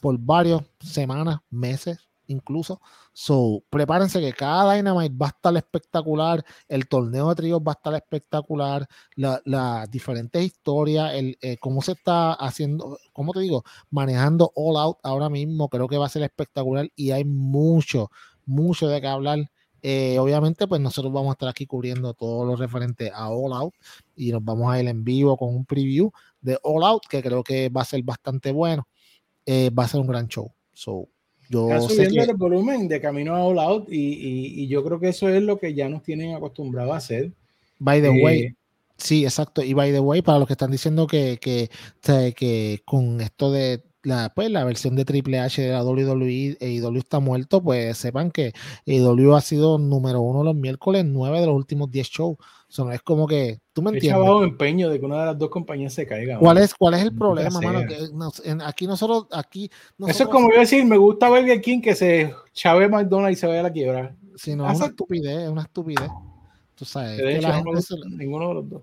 por varias semanas, meses incluso. So, prepárense que cada Dynamite va a estar espectacular, el torneo de tríos va a estar espectacular, las diferentes historias, el, eh, cómo se está haciendo, cómo te digo, manejando All Out ahora mismo, creo que va a ser espectacular y hay mucho, mucho de qué hablar eh, obviamente, pues nosotros vamos a estar aquí cubriendo todo lo referente a All Out y nos vamos a ir en vivo con un preview de All Out que creo que va a ser bastante bueno. Eh, va a ser un gran show. So, yo Está subiendo el volumen de camino a All Out y, y, yo creo que eso es lo que ya nos tienen acostumbrado a hacer. By the way, eh, sí, exacto. Y by the way, para los que están diciendo que, que, que con esto de la, pues, la versión de Triple H de la WWE, AEW está muerto, pues sepan que AEW ha sido número uno los miércoles, nueve de los últimos diez shows. O es como que, tú me entiendes. bajo empeño de que una de las dos compañías se caiga. ¿Cuál es, cuál es el problema, mano? aquí nosotros, aquí. Eso es como yo decir, me gusta Burger King que se chave McDonald's y se vaya a la quiebra. Si no, es una estupidez, es una estupidez. Tú sabes. que la gente ninguno de los dos.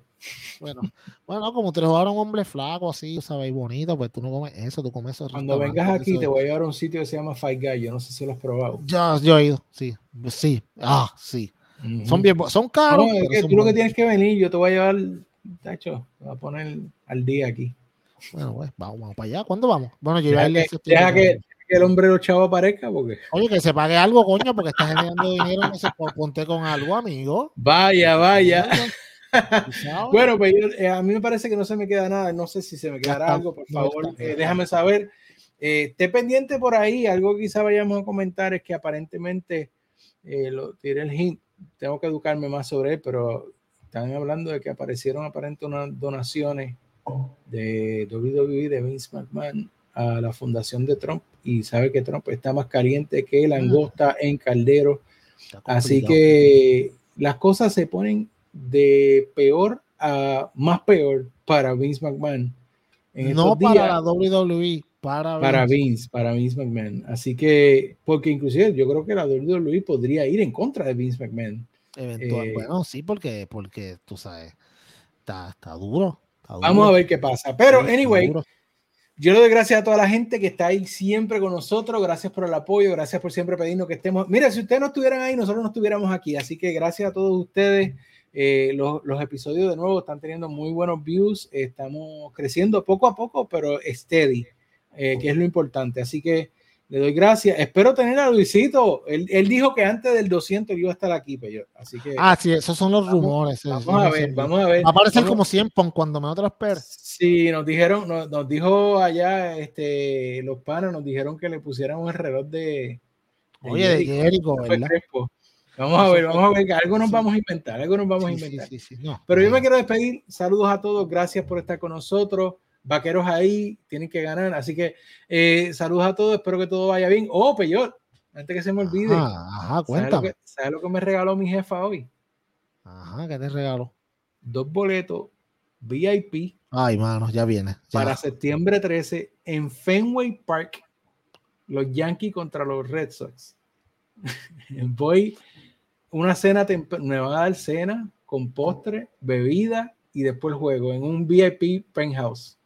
Bueno, bueno, como te lo a un hombre flaco así, sabes, y bonito, pues tú no comes eso, tú comes eso. Cuando vengas aquí, te voy a llevar a un sitio que se llama Fight Guy. Yo no sé si lo has probado. Ya, yo he ido, sí, sí, ah, sí. Son bien, son caros. tú lo que tienes que venir, yo te voy a llevar, tacho, te voy a poner al día aquí. Bueno, pues vamos, vamos para allá. ¿Cuándo vamos? Bueno, yo deja, que, deja que, que, el hombre los chavos aparezca porque. Oye, que se pague algo, coño, porque estás generando dinero en ese ponte con algo, amigo. Vaya, vaya. bueno, pues eh, a mí me parece que no se me queda nada. No sé si se me quedará algo, por favor, eh, déjame saber. Eh, esté pendiente por ahí. Algo que quizá vayamos a comentar es que aparentemente, lo tiré el hint, tengo que educarme más sobre él, pero están hablando de que aparecieron aparentemente unas donaciones de WWE de Vince McMahon a la fundación de Trump y sabe que Trump está más caliente que langosta en caldero. Así que las cosas se ponen de peor a más peor para Vince McMahon. no para la WWE, para, para Vince. para Vince McMahon. Así que, porque inclusive yo creo que la WWE podría ir en contra de Vince McMahon. Eventual, eh, bueno, sí, porque, porque tú sabes, está, está duro. Vamos a ver qué pasa. Pero, anyway, yo le doy gracias a toda la gente que está ahí siempre con nosotros. Gracias por el apoyo, gracias por siempre pedirnos que estemos. Mira, si ustedes no estuvieran ahí, nosotros no estuviéramos aquí. Así que gracias a todos ustedes. Eh, los, los, episodios de nuevo están teniendo muy buenos views. Estamos creciendo poco a poco, pero steady, eh, que es lo importante. Así que le doy gracias. Espero tener a Luisito. Él, él, dijo que antes del 200 iba a estar aquí, pero así que. Ah, sí, esos son los rumores. Vamos, a ver, vamos a ver. Va a aparecer como 100 cuando me otras per. Sí, nos dijeron, nos, nos, dijo allá este, los panas, nos dijeron que le pusieran un reloj de. de Oye, de Jericho, ¿verdad? Vamos a ver, vamos a ver, algo nos vamos a inventar, algo nos vamos a inventar. Sí, sí, no, Pero yo me quiero despedir. Saludos a todos, gracias por estar con nosotros vaqueros ahí, tienen que ganar. Así que eh, saludos a todos, espero que todo vaya bien. Oh, peor, antes que se me olvide. Ajá, cuéntame. ¿sabes lo, que, me regaló mi jefa hoy? Ajá, ¿qué te regaló? Dos boletos VIP. Ay, mano, ya viene. Para septiembre 13 en Fenway Park, los Yankees contra los Red Sox. Voy una cena, me van a dar cena con postre, bebida y después juego en un VIP penthouse.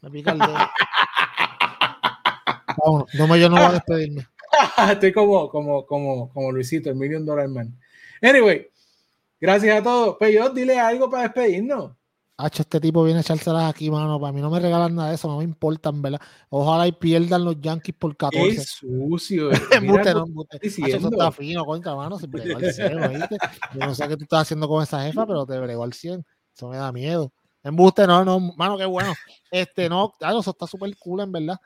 Me pica el dedo. no, me, yo no voy a despedirme. Estoy como, como, como, como Luisito, el Million Dollar Man. Anyway, gracias a todos. Pero dile algo para despedirnos. Este tipo viene a echárselas aquí, mano. Para mí no me regalan nada de eso, no me importan, ¿verdad? Ojalá y pierdan los Yankees por 14. Es sucio. embuste, no, embuste. eso está fino, contra, mano. Se bregó al 100, ¿viste? Yo no sé qué tú estás haciendo con esa jefa, pero te bregó al 100. Eso me da miedo. Embuste, no, no, mano, qué bueno. Este, no, claro, eso está súper cool, en verdad.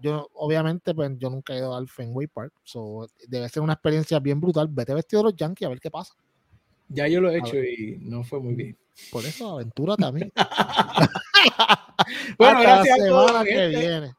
Yo, obviamente, pues yo nunca he ido al Fenway Park, so, debe ser una experiencia bien brutal. Vete vestido de los Yankees a ver qué pasa. Ya yo lo he hecho y no fue muy bien. Por eso, aventura también. bueno, gracias la semana que viene.